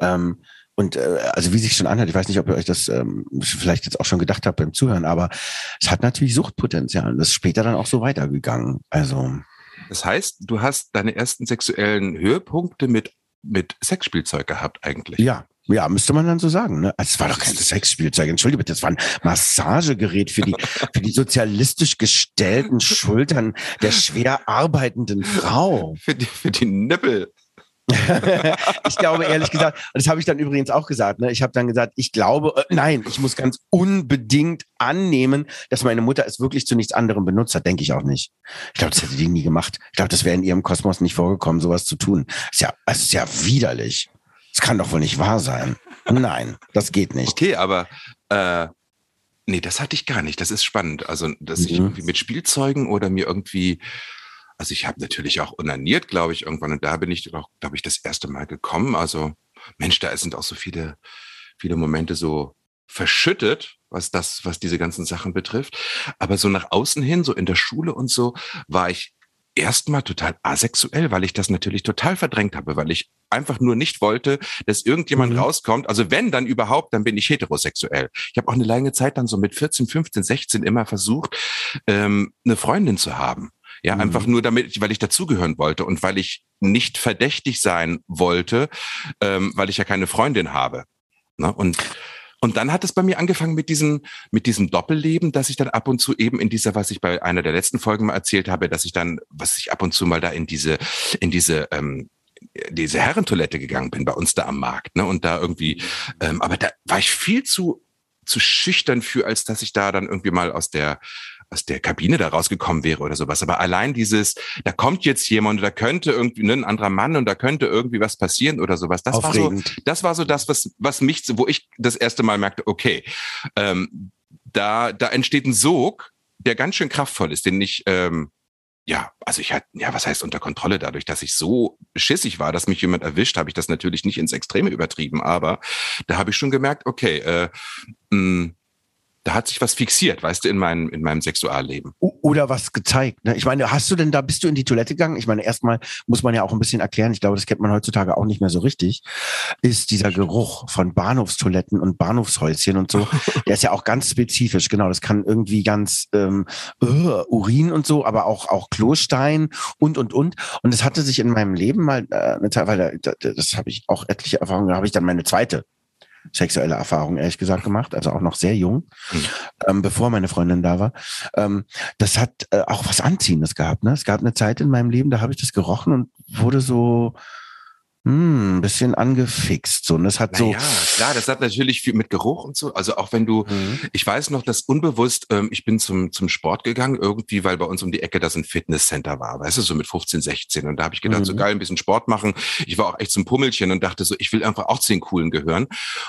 ähm, und äh, also wie sich schon anhört, ich weiß nicht, ob ihr euch das ähm, vielleicht jetzt auch schon gedacht habt beim Zuhören, aber es hat natürlich Suchtpotenzial. Das ist später dann auch so weitergegangen. Also. Das heißt, du hast deine ersten sexuellen Höhepunkte mit, mit Sexspielzeug gehabt eigentlich. Ja, ja, müsste man dann so sagen. Ne? Also, es war doch kein Sexspielzeug. Entschuldige bitte, es war ein Massagegerät für die, [LAUGHS] für die sozialistisch gestellten Schultern der schwer arbeitenden Frau. Für die, für die Nippel. [LAUGHS] ich glaube ehrlich gesagt, das habe ich dann übrigens auch gesagt, ne? ich habe dann gesagt, ich glaube, äh, nein, ich muss ganz unbedingt annehmen, dass meine Mutter es wirklich zu nichts anderem benutzt hat, denke ich auch nicht. Ich glaube, das hätte die nie gemacht. Ich glaube, das wäre in ihrem Kosmos nicht vorgekommen, sowas zu tun. Ist ja, es ist ja widerlich. Das kann doch wohl nicht wahr sein. Nein, das geht nicht. Okay, aber äh, nee, das hatte ich gar nicht. Das ist spannend. Also, dass mhm. ich irgendwie mit Spielzeugen oder mir irgendwie also ich habe natürlich auch unaniert, glaube ich, irgendwann. Und da bin ich auch, glaube ich, das erste Mal gekommen. Also, Mensch, da sind auch so viele, viele Momente so verschüttet, was das, was diese ganzen Sachen betrifft. Aber so nach außen hin, so in der Schule und so, war ich erstmal total asexuell, weil ich das natürlich total verdrängt habe, weil ich einfach nur nicht wollte, dass irgendjemand mhm. rauskommt. Also wenn dann überhaupt, dann bin ich heterosexuell. Ich habe auch eine lange Zeit dann so mit 14, 15, 16 immer versucht, ähm, eine Freundin zu haben. Ja, mhm. einfach nur damit, weil ich dazugehören wollte und weil ich nicht verdächtig sein wollte, ähm, weil ich ja keine Freundin habe. Ne? Und und dann hat es bei mir angefangen mit diesem, mit diesem Doppelleben, dass ich dann ab und zu eben in dieser, was ich bei einer der letzten Folgen mal erzählt habe, dass ich dann, was ich ab und zu mal da in diese, in diese, ähm, diese Herrentoilette gegangen bin bei uns da am Markt, ne? Und da irgendwie, ähm, aber da war ich viel zu zu schüchtern für, als dass ich da dann irgendwie mal aus der aus der Kabine da rausgekommen wäre oder sowas. Aber allein dieses, da kommt jetzt jemand, da könnte irgendwie ne, ein anderer Mann und da könnte irgendwie was passieren oder sowas. Das Aufregend. war so, das war so das, was, was mich, wo ich das erste Mal merkte, okay, ähm, da, da entsteht ein Sog, der ganz schön kraftvoll ist, den ich, ähm, ja, also ich hatte, ja, was heißt unter Kontrolle? Dadurch, dass ich so schissig war, dass mich jemand erwischt, habe ich das natürlich nicht ins Extreme übertrieben, aber da habe ich schon gemerkt, okay, äh, mh, da hat sich was fixiert, weißt du, in meinem, in meinem Sexualleben. Oder was gezeigt. Ne? Ich meine, hast du denn da, bist du in die Toilette gegangen? Ich meine, erstmal muss man ja auch ein bisschen erklären, ich glaube, das kennt man heutzutage auch nicht mehr so richtig, ist dieser Geruch von Bahnhofstoiletten und Bahnhofshäuschen und so, [LAUGHS] der ist ja auch ganz spezifisch, genau. Das kann irgendwie ganz ähm, uh, Urin und so, aber auch, auch Klostein und und und. Und es hatte sich in meinem Leben mal äh, weil da, das habe ich auch etliche Erfahrungen, da habe ich dann meine zweite sexuelle Erfahrung, ehrlich gesagt, gemacht, also auch noch sehr jung, mhm. ähm, bevor meine Freundin da war. Ähm, das hat äh, auch was Anziehendes gehabt. Ne? Es gab eine Zeit in meinem Leben, da habe ich das gerochen und wurde so, hm, ein bisschen angefixt. So, und das hat so. Ja, klar, das hat natürlich viel mit Geruch und so. Also auch wenn du, mhm. ich weiß noch, dass unbewusst, ähm, ich bin zum, zum Sport gegangen, irgendwie, weil bei uns um die Ecke das ein Fitnesscenter war, weißt du, so mit 15, 16. Und da habe ich gedacht, mhm. so geil, ein bisschen Sport machen. Ich war auch echt zum Pummelchen und dachte so, ich will einfach auch zu den Coolen gehören.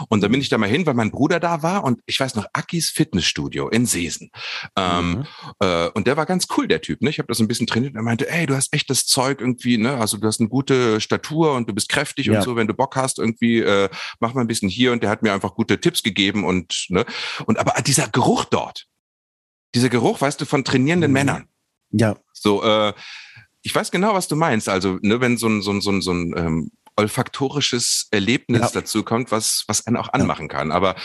Und dann bin ich da mal hin, weil mein Bruder da war und ich weiß noch, Akis Fitnessstudio in Seesen. Ähm, mhm. äh, und der war ganz cool, der Typ. Ne? Ich habe das ein bisschen trainiert und er meinte, ey, du hast echt das Zeug irgendwie, ne? Also du hast eine gute Statur und du bist bist kräftig ja. und so, wenn du Bock hast, irgendwie äh, mach mal ein bisschen hier und der hat mir einfach gute Tipps gegeben und ne und aber dieser Geruch dort, dieser Geruch, weißt du, von trainierenden mhm. Männern. Ja. So, äh, ich weiß genau, was du meinst. Also, ne, wenn so ein, so ein, so ein, so ein ähm, olfaktorisches Erlebnis ja. dazu kommt, was, was einen auch anmachen kann. Aber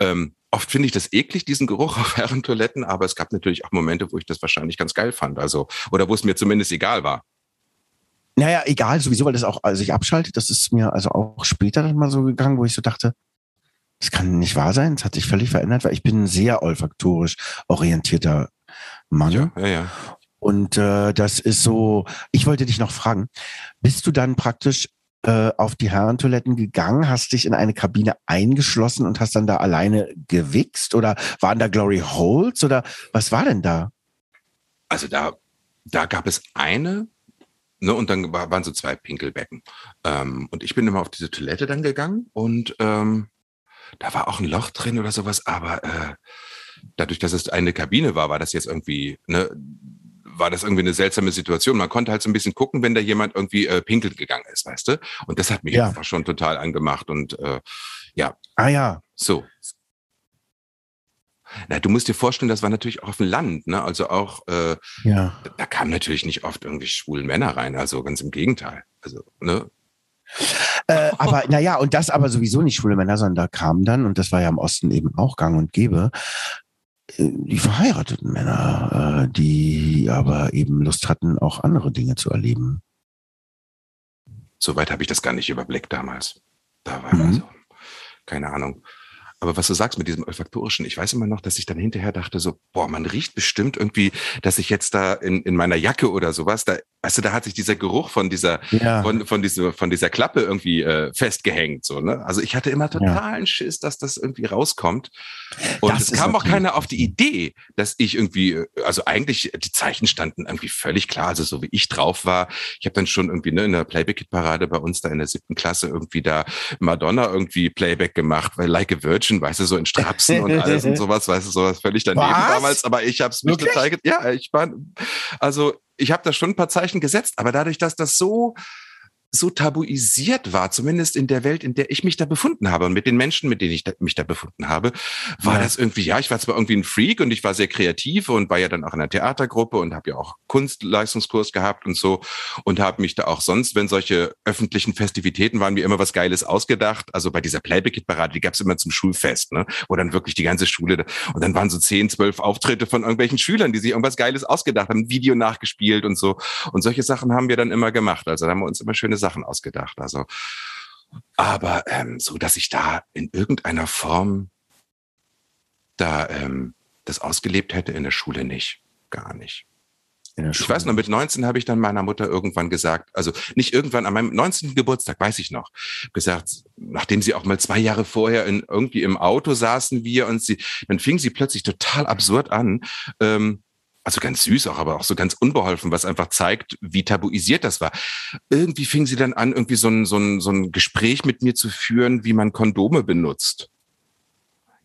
ähm, oft finde ich das eklig, diesen Geruch auf Herrentoiletten, aber es gab natürlich auch Momente, wo ich das wahrscheinlich ganz geil fand. Also, oder wo es mir zumindest egal war. Naja, egal, sowieso, weil das auch also sich abschaltet. Das ist mir also auch später dann mal so gegangen, wo ich so dachte, das kann nicht wahr sein. Das hat sich völlig verändert, weil ich bin ein sehr olfaktorisch orientierter Mann. Ja, ja, ja. Und äh, das ist so, ich wollte dich noch fragen, bist du dann praktisch äh, auf die Herrentoiletten gegangen, hast dich in eine Kabine eingeschlossen und hast dann da alleine gewichst? Oder waren da Glory Holes oder was war denn da? Also da, da gab es eine, Ne, und dann war, waren so zwei Pinkelbecken. Ähm, und ich bin immer auf diese Toilette dann gegangen und ähm, da war auch ein Loch drin oder sowas, aber äh, dadurch, dass es eine Kabine war, war das jetzt irgendwie, ne, war das irgendwie eine seltsame Situation. Man konnte halt so ein bisschen gucken, wenn da jemand irgendwie äh, pinkeln gegangen ist, weißt du? Und das hat mich ja. einfach schon total angemacht und äh, ja. Ah ja. So. Na, du musst dir vorstellen, das war natürlich auch auf dem Land, ne? Also auch, äh, ja. da kamen natürlich nicht oft irgendwie schwulen Männer rein, also ganz im Gegenteil. Also, ne? Äh, aber naja, und das aber sowieso nicht schwule Männer, sondern da kamen dann, und das war ja im Osten eben auch gang und gäbe, äh, die verheirateten Männer, äh, die aber eben Lust hatten, auch andere Dinge zu erleben. Soweit habe ich das gar nicht überblickt damals. Da war mhm. also, keine Ahnung. Aber was du sagst mit diesem olfaktorischen, ich weiß immer noch, dass ich dann hinterher dachte so, boah, man riecht bestimmt irgendwie, dass ich jetzt da in, in meiner Jacke oder sowas, da, weißt du, da hat sich dieser Geruch von dieser, ja. von, von dieser, von dieser Klappe irgendwie äh, festgehängt, so, ne? Also ich hatte immer totalen ja. Schiss, dass das irgendwie rauskommt. Und das es kam auch keiner auf die Idee, dass ich irgendwie, also eigentlich, die Zeichen standen irgendwie völlig klar, also so wie ich drauf war. Ich habe dann schon irgendwie ne, in der Playback-Parade bei uns da in der siebten Klasse irgendwie da Madonna irgendwie Playback gemacht, weil Like a Virgin weißt du, so in Strapsen und alles und [LAUGHS] sowas, weißt du, sowas völlig daneben Was? damals, aber ich habe es mir gezeigt. Ja, ich war, also ich habe da schon ein paar Zeichen gesetzt, aber dadurch, dass das so so tabuisiert war, zumindest in der Welt, in der ich mich da befunden habe und mit den Menschen, mit denen ich da, mich da befunden habe, war ja. das irgendwie, ja, ich war zwar irgendwie ein Freak und ich war sehr kreativ und war ja dann auch in einer Theatergruppe und habe ja auch Kunstleistungskurs gehabt und so und habe mich da auch sonst, wenn solche öffentlichen Festivitäten waren, mir immer was Geiles ausgedacht. Also bei dieser Playback-Parade, die gab's immer zum Schulfest, ne, wo dann wirklich die ganze Schule und dann waren so zehn, zwölf Auftritte von irgendwelchen Schülern, die sich irgendwas Geiles ausgedacht haben, Video nachgespielt und so und solche Sachen haben wir dann immer gemacht. Also da haben wir uns immer schöne Sachen Sachen ausgedacht. Also, aber ähm, so, dass ich da in irgendeiner Form da ähm, das ausgelebt hätte in der Schule nicht, gar nicht. Ich weiß noch, mit 19 habe ich dann meiner Mutter irgendwann gesagt, also nicht irgendwann an meinem 19. Geburtstag, weiß ich noch, gesagt, nachdem sie auch mal zwei Jahre vorher in, irgendwie im Auto saßen wir und sie, dann fing sie plötzlich total absurd an, ähm, also ganz süß auch, aber auch so ganz unbeholfen, was einfach zeigt, wie tabuisiert das war. Irgendwie fing sie dann an, irgendwie so ein, so ein, so ein Gespräch mit mir zu führen, wie man Kondome benutzt.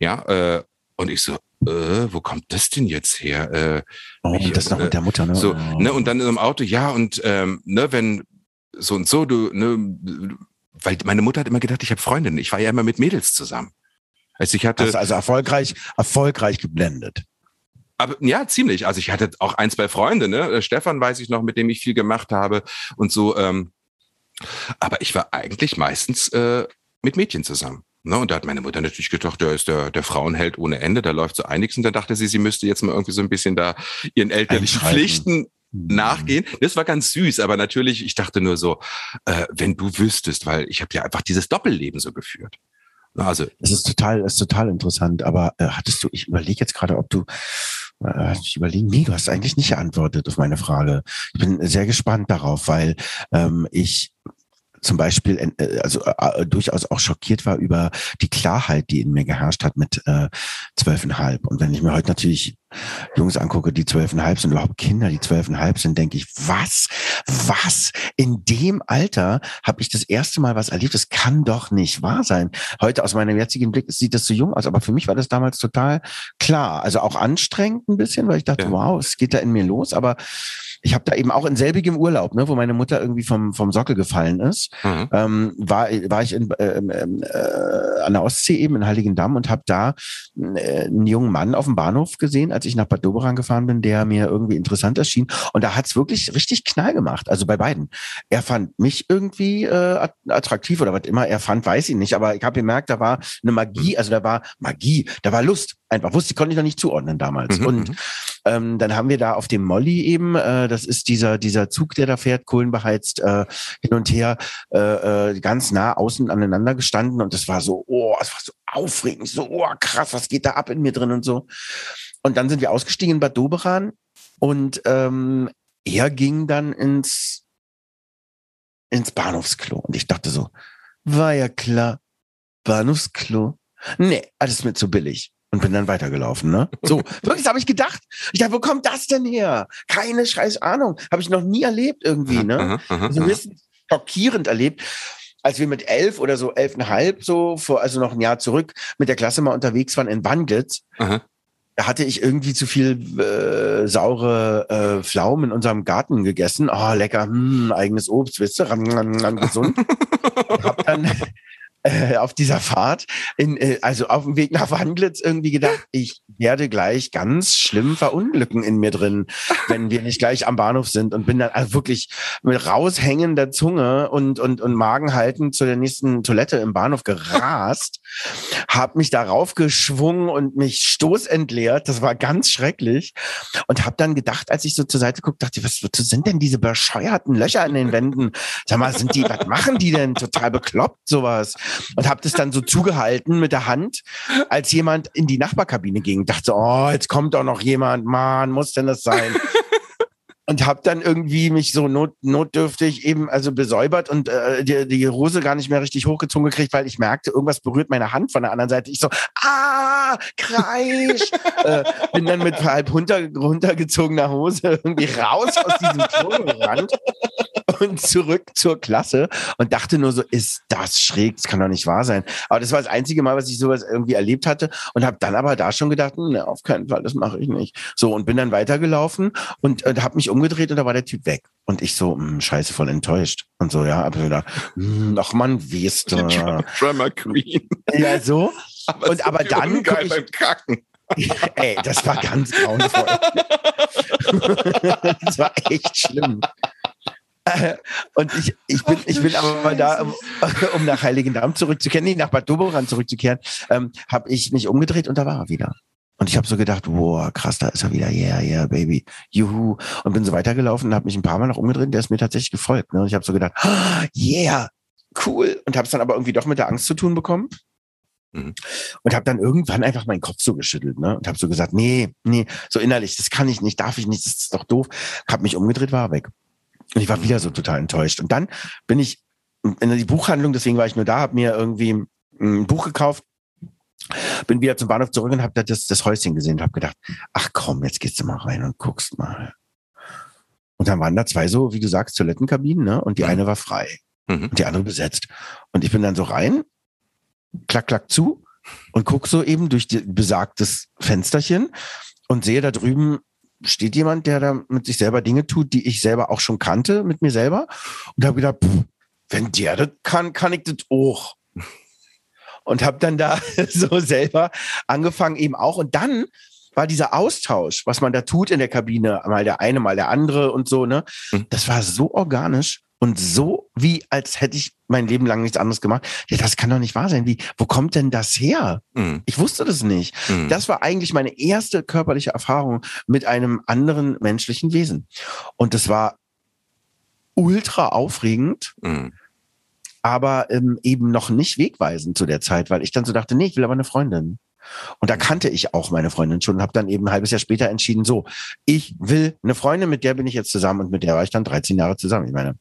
Ja, äh, und ich so, äh, wo kommt das denn jetzt her? Äh, oh, ich, das noch äh, mit der Mutter, ne? So, ne, und dann im Auto, ja, und ähm, ne, wenn so und so, du, ne, weil meine Mutter hat immer gedacht, ich habe Freundinnen. Ich war ja immer mit Mädels zusammen. Also ich hatte. Du also erfolgreich, erfolgreich geblendet. Aber ja, ziemlich. Also ich hatte auch ein, zwei Freunde, ne? Äh, Stefan weiß ich noch, mit dem ich viel gemacht habe und so. Ähm, aber ich war eigentlich meistens äh, mit Mädchen zusammen. Ne, und da hat meine Mutter natürlich gedacht, der ist der, der Frauenheld ohne Ende, da läuft so einiges. Und dann dachte sie, sie müsste jetzt mal irgendwie so ein bisschen da ihren elterlichen Pflichten mhm. nachgehen. Das war ganz süß, aber natürlich, ich dachte nur so, äh, wenn du wüsstest, weil ich habe ja einfach dieses Doppelleben so geführt. Also es ist total, es ist total interessant. Aber äh, hattest du, ich überlege jetzt gerade, ob du ich überlege, nee, du hast eigentlich nicht geantwortet auf meine Frage. Ich bin sehr gespannt darauf, weil ähm, ich zum Beispiel äh, also äh, äh, durchaus auch schockiert war über die Klarheit, die in mir geherrscht hat mit äh, zwölfeinhalb. Und wenn ich mir heute natürlich Jungs angucke, die zwölfeinhalb sind, überhaupt Kinder, die zwölfeinhalb sind, denke ich, was, was? In dem Alter habe ich das erste Mal was erlebt. Das kann doch nicht wahr sein. Heute aus meinem jetzigen Blick sieht das so jung aus, aber für mich war das damals total klar. Also auch anstrengend ein bisschen, weil ich dachte, ja. wow, es geht da in mir los, aber ich habe da eben auch in selbigem Urlaub, ne, wo meine Mutter irgendwie vom, vom Sockel gefallen ist, mhm. ähm, war, war ich in, äh, äh, an der Ostsee eben in Heiligendamm und habe da äh, einen jungen Mann auf dem Bahnhof gesehen, als ich nach Bad Doberan gefahren bin, der mir irgendwie interessant erschien. Und da hat's wirklich richtig Knall gemacht, also bei beiden. Er fand mich irgendwie äh, attraktiv oder was immer er fand, weiß ich nicht. Aber ich habe gemerkt, da war eine Magie, also da war Magie, da war Lust einfach. Wusste, konnte ich noch nicht zuordnen damals. Mhm. Und mhm. ähm, dann haben wir da auf dem Molly eben, äh, das ist dieser, dieser Zug, der da fährt, kohlenbeheizt äh, hin und her, äh, äh, ganz nah außen aneinander gestanden und das war so, oh, es war so aufregend, so, oh, krass, was geht da ab in mir drin und so. Und dann sind wir ausgestiegen in Bad Doberan und ähm, er ging dann ins, ins Bahnhofsklo. Und ich dachte so, war ja klar, Bahnhofsklo. Nee, alles mit zu billig und bin dann weitergelaufen, ne? So, wirklich, habe ich gedacht. Ich dachte, wo kommt das denn her? Keine scheiß Ahnung. Habe ich noch nie erlebt irgendwie, ne? Also ein bisschen schockierend erlebt. Als wir mit elf oder so, elfeinhalb, so, vor, also noch ein Jahr zurück, mit der Klasse mal unterwegs waren in Wandlitz, da hatte ich irgendwie zu viel äh, saure äh, Pflaumen in unserem Garten gegessen. Oh, lecker, hm, eigenes Obst, wisst ihr, ran, ran, ran, gesund. [LAUGHS] und hab dann äh, auf dieser Fahrt, in, äh, also auf dem Weg nach Wandlitz irgendwie gedacht, ich werde gleich ganz schlimm verunglücken in mir drin, wenn wir nicht gleich am Bahnhof sind und bin dann also wirklich mit raushängender Zunge und, und, und Magen halten zu der nächsten Toilette im Bahnhof gerast, habe mich darauf geschwungen und mich stoßentleert. Das war ganz schrecklich und habe dann gedacht, als ich so zur Seite guckte, dachte ich, was sind denn diese bescheuerten Löcher in den Wänden? Sag mal, sind die, was machen die denn? Total bekloppt sowas und habe das dann so zugehalten mit der Hand, als jemand in die Nachbarkabine ging. Dachte, oh, jetzt kommt doch noch jemand, Mann, muss denn das sein? [LAUGHS] und habe dann irgendwie mich so not, notdürftig eben also besäubert und äh, die, die Hose gar nicht mehr richtig hochgezogen gekriegt, weil ich merkte, irgendwas berührt meine Hand von der anderen Seite. Ich so, ah, kreisch. [LAUGHS] äh, bin dann mit halb runter, runtergezogener Hose irgendwie raus aus diesem Klo gerannt [LAUGHS] und zurück zur Klasse und dachte nur so, ist das schräg, das kann doch nicht wahr sein. Aber das war das einzige Mal, was ich sowas irgendwie erlebt hatte und habe dann aber da schon gedacht, ne, auf keinen Fall, das mache ich nicht. So und bin dann weitergelaufen und, und habe mich umgedreht und da war der Typ weg. Und ich so, mh, hm, scheiße, voll enttäuscht. Und so, ja, aber wieder, hm, ach man, wie ist [LAUGHS] da? Drummer Queen. Ja, so. [LAUGHS] Aber und aber dann. Ich, beim Kacken. Ey, das war ganz grauenvoll. das war echt schlimm. [LAUGHS] Und ich, ich bin, ich bin aber mal da, um, um nach Heiligendamm zurückzukehren, nicht nach Bad Doberan zurückzukehren, ähm, habe ich mich umgedreht und da war er wieder. Und ich habe so gedacht, wow, krass, da ist er wieder, yeah, yeah, baby, juhu. Und bin so weitergelaufen und habe mich ein paar Mal noch umgedreht, der ist mir tatsächlich gefolgt. Ne? Und ich habe so gedacht, oh, [GASPS] yeah, cool. Und habe es dann aber irgendwie doch mit der Angst zu tun bekommen. Mhm. Und habe dann irgendwann einfach meinen Kopf so geschüttelt ne? und habe so gesagt, nee, nee, so innerlich, das kann ich nicht, darf ich nicht, das ist doch doof. Habe mich umgedreht, war weg. Und ich war wieder so total enttäuscht. Und dann bin ich in die Buchhandlung, deswegen war ich nur da, habe mir irgendwie ein Buch gekauft, bin wieder zum Bahnhof zurück und habe das, das Häuschen gesehen und habe gedacht, ach komm, jetzt gehst du mal rein und guckst mal. Und dann waren da zwei so, wie du sagst, Toilettenkabinen, ne? Und die eine war frei mhm. und die andere besetzt. Und ich bin dann so rein, klack, klack zu und guck so eben durch die, besagtes Fensterchen und sehe da drüben steht jemand, der da mit sich selber Dinge tut, die ich selber auch schon kannte mit mir selber und habe gedacht, pff, wenn der das kann, kann ich das auch. und habe dann da [LAUGHS] so selber angefangen eben auch. Und dann war dieser Austausch, was man da tut in der Kabine, mal der eine, mal der andere und so, ne? Mhm. Das war so organisch und so wie als hätte ich mein Leben lang nichts anderes gemacht. Ja, das kann doch nicht wahr sein. Wie, wo kommt denn das her? Mhm. Ich wusste das nicht. Mhm. Das war eigentlich meine erste körperliche Erfahrung mit einem anderen menschlichen Wesen. Und das war ultra aufregend, Mhm. aber ähm, eben noch nicht wegweisend zu der Zeit, weil ich dann so dachte, nee, ich will aber eine Freundin. Und da kannte ich auch meine Freundin schon und habe dann eben ein halbes Jahr später entschieden, so, ich will eine Freundin, mit der bin ich jetzt zusammen und mit der war ich dann 13 Jahre zusammen. Ich meine,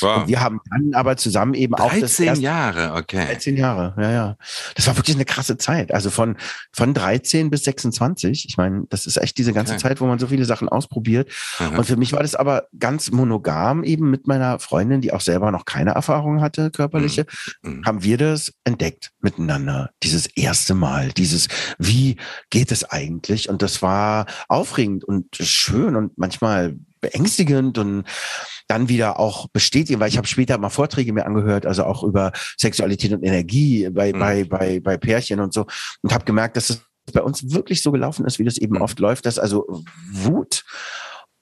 Wow. und wir haben dann aber zusammen eben auch das 13 erste, Jahre, okay. 13 Jahre, ja, ja. Das war wirklich eine krasse Zeit. Also von, von 13 bis 26. Ich meine, das ist echt diese ganze Okay. Zeit, wo man so viele Sachen ausprobiert. Aha. Und für mich war das aber ganz monogam eben mit meiner Freundin, die auch selber noch keine Erfahrung hatte, körperliche, Mhm. haben wir das entdeckt miteinander. Dieses erste Mal, dieses, wie geht es eigentlich? Und das war aufregend und schön und manchmal beängstigend und dann wieder auch bestätigen, weil ich habe später mal Vorträge mir angehört, also auch über Sexualität und Energie bei, Mhm. bei, bei, bei Pärchen und so und habe gemerkt, dass es bei uns wirklich so gelaufen ist, wie das eben Mhm. oft läuft, dass also Wut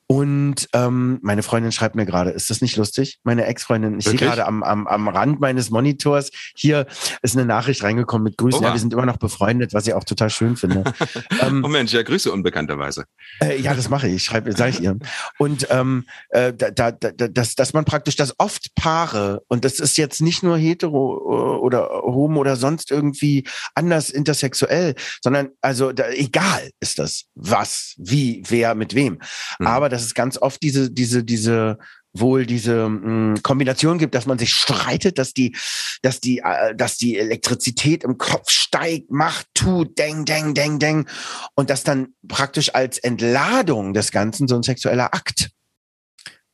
und ähm, meine Freundin schreibt mir gerade, ist das nicht lustig? Meine Ex-Freundin, ich sehe gerade am, am, am Rand meines Monitors, hier ist eine Nachricht reingekommen mit Grüßen. Oha. Ja, wir sind immer noch befreundet, was ich auch total schön finde. [LAUGHS] ähm, Oh Mensch, ja, Grüße unbekannterweise. äh, ja, das mache ich, schreibe, sage ich ihr. Und ähm, äh, da, da, da, dass, dass man praktisch das oft Paare, und das ist jetzt nicht nur hetero äh, oder homo oder sonst irgendwie anders intersexuell, sondern also da, egal ist das, was, wie, wer, mit wem. Mhm. Aber dass es ganz oft diese, diese, diese wohl diese mh, Kombination gibt, dass man sich streitet, dass die, dass die, äh, dass die Elektrizität im Kopf steigt, macht, tut, deng, deng, deng, deng, und das dann praktisch als Entladung des Ganzen so ein sexueller Akt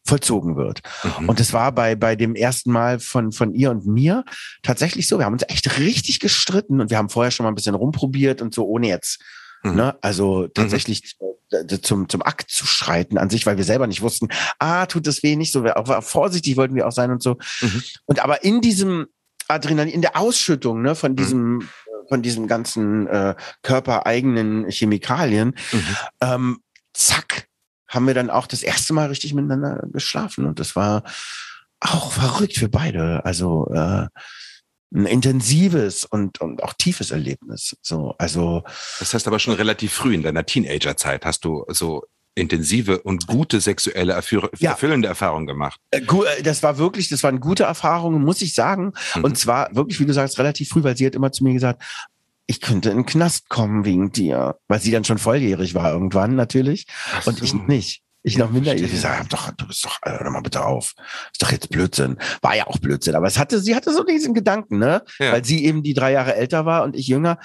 vollzogen wird. Mhm. Und es war bei, bei dem ersten Mal von, von ihr und mir tatsächlich so. Wir haben uns echt richtig gestritten und wir haben vorher schon mal ein bisschen rumprobiert und so, ohne jetzt, Mhm. ne, also tatsächlich äh, zum, zum Akt zu schreiten an sich, weil wir selber nicht wussten, ah, tut das weh nicht so, wir auch, vorsichtig wollten wir auch sein und so. Mhm. Und aber in diesem Adrenalin, in der Ausschüttung, ne, von diesem, von diesem ganzen äh, körpereigenen Chemikalien, Mhm. ähm, zack, haben wir dann auch das erste Mal richtig miteinander geschlafen. Und das war auch verrückt für beide. Also äh, ein intensives und, und auch tiefes Erlebnis. So, also Das heißt aber schon relativ früh in deiner Teenagerzeit hast du so intensive und gute sexuelle Ja. erfüllende Erfahrungen gemacht. äh, äh, das war wirklich, das waren gute Erfahrungen, muss ich sagen. Mhm. Und zwar wirklich, wie du sagst, relativ früh, weil sie hat immer zu mir gesagt, ich könnte in den Knast kommen wegen dir, weil sie dann schon volljährig war irgendwann natürlich Ach und so. ich nicht. Ich noch minderjährig. Ich verstehe. sage, doch, du bist doch, äh, hör mal bitte auf. Ist doch jetzt Blödsinn. War ja auch Blödsinn, aber es hatte, sie hatte so diesen Gedanken, ne? Ja. Weil sie eben die drei Jahre älter war und ich jünger.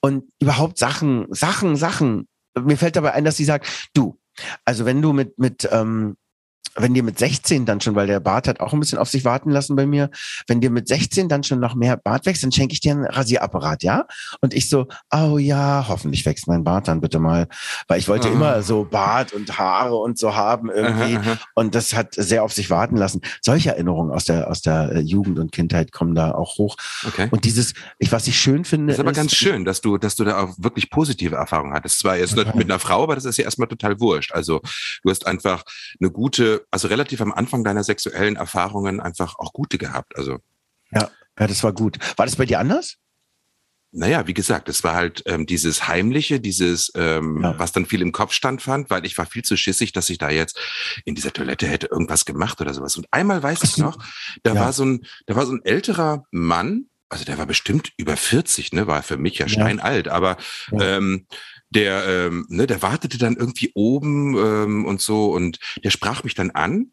Und überhaupt Sachen, Sachen, Sachen. Mir fällt dabei ein, dass sie sagt, du, also wenn du mit, mit, ähm, wenn dir mit 16 dann schon, weil der Bart hat auch ein bisschen auf sich warten lassen bei mir, wenn dir mit 16 dann schon noch mehr Bart wächst, dann schenke ich dir einen Rasierapparat, ja? Und ich so, oh ja, hoffentlich wächst mein Bart dann bitte mal. Weil ich wollte Ah. immer so Bart und Haare und so haben irgendwie. Aha, aha. Und das hat sehr auf sich warten lassen. Solche Erinnerungen aus der, aus der äh, Jugend und Kindheit kommen da auch hoch. Okay. Und dieses, ich, was ich schön finde. Das ist aber ganz schön, dass du, dass du da auch wirklich positive Erfahrungen hattest. Zwar jetzt nicht Total. mit einer Frau, aber das ist ja erstmal total wurscht. Also du hast einfach eine gute, also relativ am Anfang deiner sexuellen Erfahrungen einfach auch gute gehabt. Also Ja, das war gut. War das bei dir anders? naja, wie gesagt, es war halt ähm, dieses Heimliche, dieses, ähm, Ja. was dann viel im Kopf stand fand, weil ich war viel zu schissig, dass ich da jetzt in dieser Toilette hätte irgendwas gemacht oder sowas. Und einmal weiß ich noch, da Ja. war so ein, da war so ein älterer Mann, also der war bestimmt über 40, ne, war für mich ja Ja. steinalt, aber Ja. ähm, der, ähm, ne, der wartete dann irgendwie oben ähm, und so und der sprach mich dann an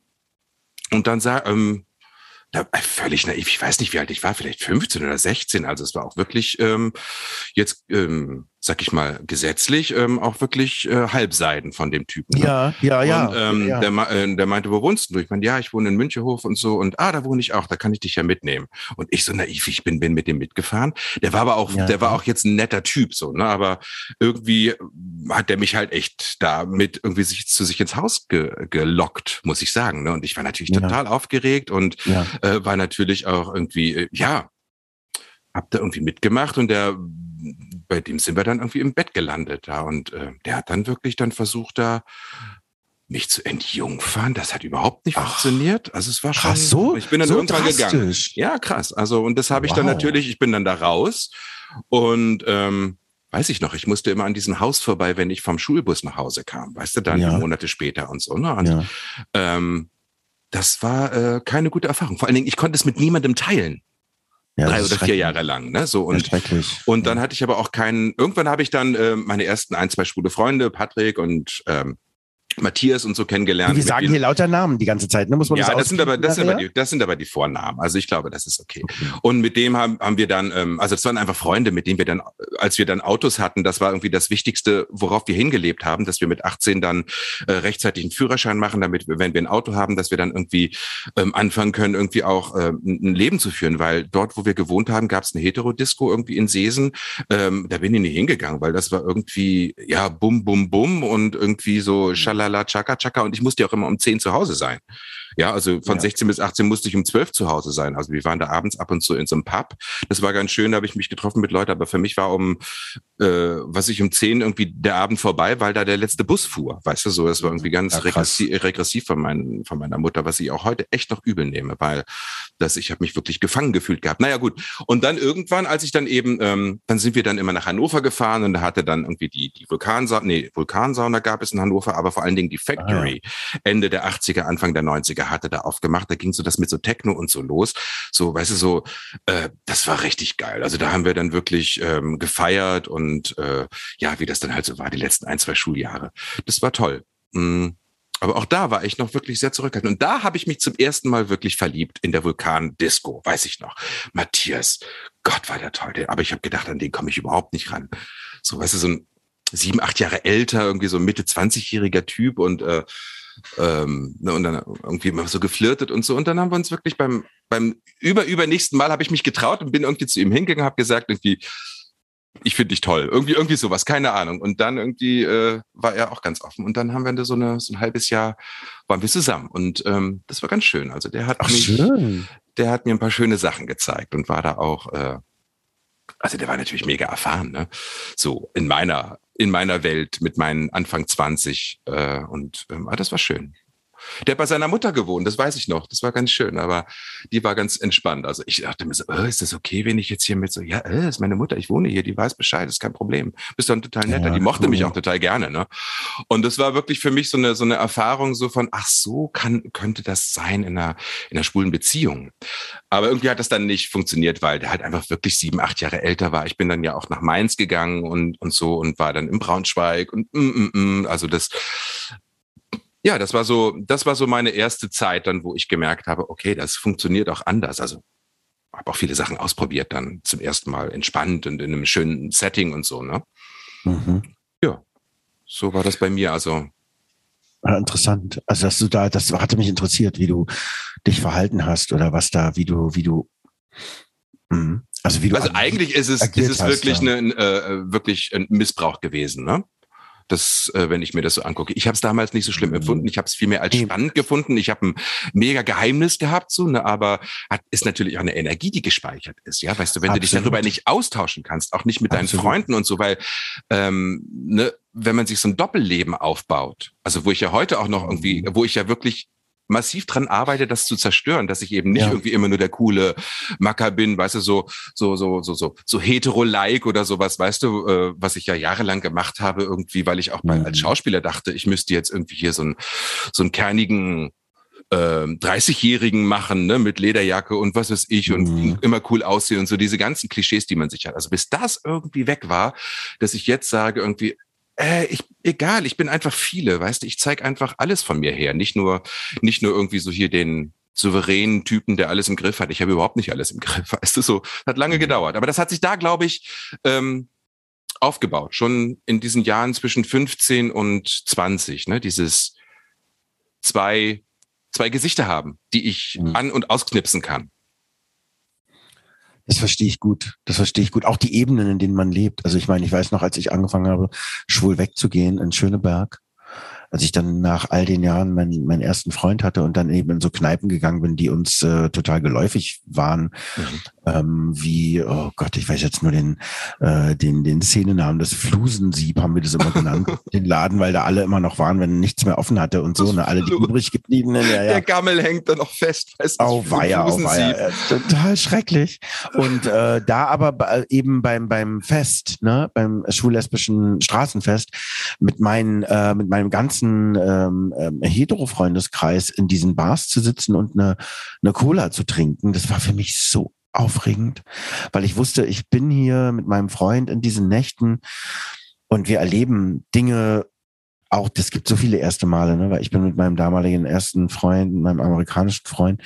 und dann sah, ähm, da, äh, völlig naiv, ich weiß nicht, wie alt ich war, vielleicht 15 oder 16, also es war auch wirklich ähm, jetzt, ähm, sag ich mal, gesetzlich ähm, auch wirklich äh, Halbseiden von dem Typen. Ne? Ja, ja, ja. Und ähm, ja. Der, äh, der meinte, wo wohnst du? Ich meine, ja, ich wohne in Münchenhof und so. Und ah, da wohne ich auch, da kann ich dich ja mitnehmen. Und ich so naiv, ich bin, bin mit dem mitgefahren. Der war aber auch, Ja. der war auch jetzt ein netter Typ, so, ne? Aber irgendwie hat der mich halt echt da mit irgendwie sich zu sich ins Haus ge gelockt, muss ich sagen. Ne? Und ich war natürlich Ja. total aufgeregt und ja. äh, war natürlich auch irgendwie, äh, ja, hab da irgendwie mitgemacht und der, bei dem sind wir dann irgendwie im Bett gelandet da und äh, der hat dann wirklich dann versucht da mich zu entjungfern, das hat überhaupt nicht Ach, funktioniert. Also es war schon. Krass, so? Ich bin dann so irgendwann gegangen. Ja, krass. Also und das habe ich wow. dann natürlich. Ich bin dann da raus und ähm, weiß ich noch, ich musste immer an diesem Haus vorbei, wenn ich vom Schulbus nach Hause kam, weißt du, dann ja. Monate später und so. Ne? Und, ja. ähm, das war äh, keine gute Erfahrung. Vor allen Dingen, ich konnte es mit niemandem teilen. Ja, drei oder vier Jahre lang, ne? So und und dann hatte ich aber auch keinen. Irgendwann habe ich dann äh, meine ersten ein, zwei schwule Freunde, Patrick und ähm, Matthias und so kennengelernt. Wir sagen hier lauter Namen die ganze Zeit, ne? Muss man ja, das, das sind aber das sind aber, die, das sind aber die Vornamen. Also ich glaube, das ist okay. okay. Und mit dem haben, haben wir dann, ähm, also es waren einfach Freunde, mit denen wir dann, als wir dann Autos hatten, das war irgendwie das Wichtigste, worauf wir hingelebt haben, dass wir mit 18 dann äh, rechtzeitig einen Führerschein machen, damit wir, wenn wir ein Auto haben, dass wir dann irgendwie ähm, anfangen können, irgendwie auch äh, ein Leben zu führen, weil dort, wo wir gewohnt haben, gab es eine Heterodisco irgendwie in Seesen. Ähm, da bin ich nicht hingegangen, weil das war irgendwie ja bum bum bum und irgendwie so schala Tralala, Chaka Chaka und ich musste ja auch immer um 10 zu Hause sein. Ja, also von ja. 16 bis 18 musste ich um 12 zu Hause sein. Also wir waren da abends ab und zu in so einem Pub. Das war ganz schön, da habe ich mich getroffen mit Leuten, aber für mich war um, äh, was ich um 10 irgendwie der Abend vorbei, weil da der letzte Bus fuhr. Weißt du so, das war irgendwie ganz ja, regressiv, regressiv von, mein, von meiner Mutter, was ich auch heute echt noch übel nehme, weil das, ich habe mich wirklich gefangen gefühlt gehabt. Naja gut, und dann irgendwann, als ich dann eben, ähm, dann sind wir dann immer nach Hannover gefahren und da hatte dann irgendwie die, die Vulkansauna, nee, Vulkansauna gab es in Hannover, aber vor allen Dingen die Factory, ah, ja. Ende der 80er, Anfang der 90er Musiker hatte da aufgemacht. Da ging so das mit so Techno und so los. So, weißt du, so, äh, das war richtig geil. Also da haben wir dann wirklich ähm, gefeiert und äh, ja, wie das dann halt so war, die letzten ein, zwei Schuljahre. Das war toll. Mhm. Aber auch da war ich noch wirklich sehr zurückhaltend. Und da habe ich mich zum ersten Mal wirklich verliebt in der Vulkan-Disco, weiß ich noch. Matthias, Gott war der toll. Aber ich habe gedacht, an den komme ich überhaupt nicht ran. So, weißt du, so ein sieben, acht Jahre älter, irgendwie so ein Mitte 20-jähriger Typ und äh, ähm, ne, und dann irgendwie immer so geflirtet und so. Und dann haben wir uns wirklich beim, beim über, übernächsten Mal habe ich mich getraut und bin irgendwie zu ihm hingegangen, habe gesagt, irgendwie, ich finde dich toll. Irgendwie, irgendwie sowas, keine Ahnung. Und dann irgendwie äh, war er auch ganz offen. Und dann haben wir so, eine, so ein halbes Jahr waren wir zusammen. Und ähm, das war ganz schön. Also der hat Ach, mich, schön. der hat mir ein paar schöne Sachen gezeigt und war da auch, äh, also der war natürlich mega erfahren, ne? So in meiner in meiner Welt mit meinen Anfang 20. Äh, und ähm, ah, das war schön. Der hat bei seiner Mutter gewohnt, das weiß ich noch. Das war ganz schön, aber die war ganz entspannt. Also ich dachte mir so, oh, ist das okay, wenn ich jetzt hier mit so, ja, äh, ist meine Mutter, ich wohne hier, die weiß Bescheid, ist kein Problem. Bist dann total netter. Ja, die mochte cool. mich auch total gerne, ne? Und das war wirklich für mich so eine, so eine Erfahrung so von, ach so kann, könnte das sein in einer, in einer schwulen Beziehung. Aber irgendwie hat das dann nicht funktioniert, weil der halt einfach wirklich sieben, acht Jahre älter war. Ich bin dann ja auch nach Mainz gegangen und, und so und war dann in Braunschweig und, mm, mm, mm. also das, ja, das war so, das war so meine erste Zeit dann, wo ich gemerkt habe, okay, das funktioniert auch anders. Also habe auch viele Sachen ausprobiert, dann zum ersten Mal entspannt und in einem schönen Setting und so, ne? Mhm. Ja, so war das bei mir. Also ja, interessant. Also dass du da, das hatte mich interessiert, wie du dich verhalten hast oder was da, wie du, wie du. Mh. Also wie du. Also eigentlich ist es, ist es wirklich eine, äh, wirklich ein Missbrauch gewesen, ne? Das, äh, wenn ich mir das so angucke. Ich habe es damals nicht so schlimm empfunden. Ich habe es vielmehr als spannend gefunden. Ich habe ein mega Geheimnis gehabt, so, ne, aber hat, ist natürlich auch eine Energie, die gespeichert ist. Ja, weißt du, wenn Absolut. du dich darüber nicht austauschen kannst, auch nicht mit Absolut. deinen Freunden und so, weil ähm, ne, wenn man sich so ein Doppelleben aufbaut, also wo ich ja heute auch noch irgendwie, wo ich ja wirklich massiv dran arbeite, das zu zerstören, dass ich eben nicht ja. irgendwie immer nur der coole Macker bin, weißt du, so, so, so, so, so, so hetero-like oder sowas, weißt du, äh, was ich ja jahrelang gemacht habe, irgendwie, weil ich auch mal als mhm. Schauspieler dachte, ich müsste jetzt irgendwie hier so einen, so einen kernigen, äh, 30-Jährigen machen, ne, mit Lederjacke und was weiß ich und mhm. immer cool aussehen und so diese ganzen Klischees, die man sich hat. Also bis das irgendwie weg war, dass ich jetzt sage irgendwie, äh, ich, egal, ich bin einfach viele, weißt du, ich zeige einfach alles von mir her, nicht nur, nicht nur irgendwie so hier den souveränen Typen, der alles im Griff hat. Ich habe überhaupt nicht alles im [LAUGHS] Griff, weißt du, so, hat lange mhm. gedauert. Aber das hat sich da, glaube ich, ähm, aufgebaut, schon in diesen Jahren zwischen 15 und 20, ne, dieses zwei, zwei Gesichter haben, die ich mhm. an- und ausknipsen kann. Das verstehe ich gut. Das verstehe ich gut. Auch die Ebenen, in denen man lebt. Also ich meine, ich weiß noch, als ich angefangen habe, schwul wegzugehen in Schöneberg, als ich dann nach all den Jahren meinen, meinen ersten Freund hatte und dann eben in so Kneipen gegangen bin, die uns äh, total geläufig waren, mhm. ähm, wie, oh Gott, ich weiß jetzt nur den, äh, den, den Szenennamen, das Flusensieb haben wir das immer genannt, [LAUGHS] den Laden, weil da alle immer noch waren, wenn nichts mehr offen hatte und so, ne, alle die übrig gebliebenen. Ja, ja. Der Gammel hängt da noch fest. Weißt du, oh, weia, oh, weia. Äh, total schrecklich. Und äh, da aber eben beim, beim Fest, ne, beim schwul-lesbischen Straßenfest, mit, meinen, äh, mit meinem ganzen ähm, äh, Hetero-Freundeskreis in diesen Bars zu sitzen und eine, eine Cola zu trinken, das war für mich so aufregend, weil ich wusste, ich bin hier mit meinem Freund in diesen Nächten und wir erleben Dinge, auch das gibt so viele erste Male, ne? weil ich bin mit meinem damaligen ersten Freund, meinem amerikanischen Freund,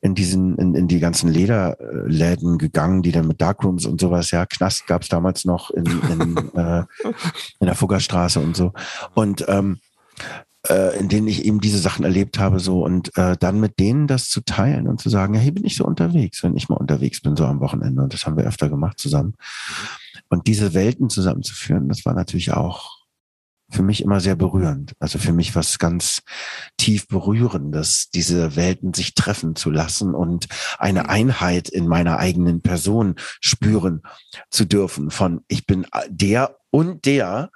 in diesen, in, in die ganzen Lederläden gegangen, die dann mit Darkrooms und sowas, ja, Knast gab's damals noch in, in, [LAUGHS] äh, in der Fuggerstraße und so. Und ähm, äh, in denen ich eben diese Sachen erlebt habe, so und äh, dann mit denen das zu teilen und zu sagen, hey, bin ich so unterwegs, wenn ich mal unterwegs bin, so am Wochenende. Und das haben wir öfter gemacht zusammen. Und diese Welten zusammenzuführen, das war natürlich auch für mich immer sehr berührend. Also für mich was ganz tief berührendes, diese Welten sich treffen zu lassen und eine Einheit in meiner eigenen Person spüren zu dürfen von ich bin der und der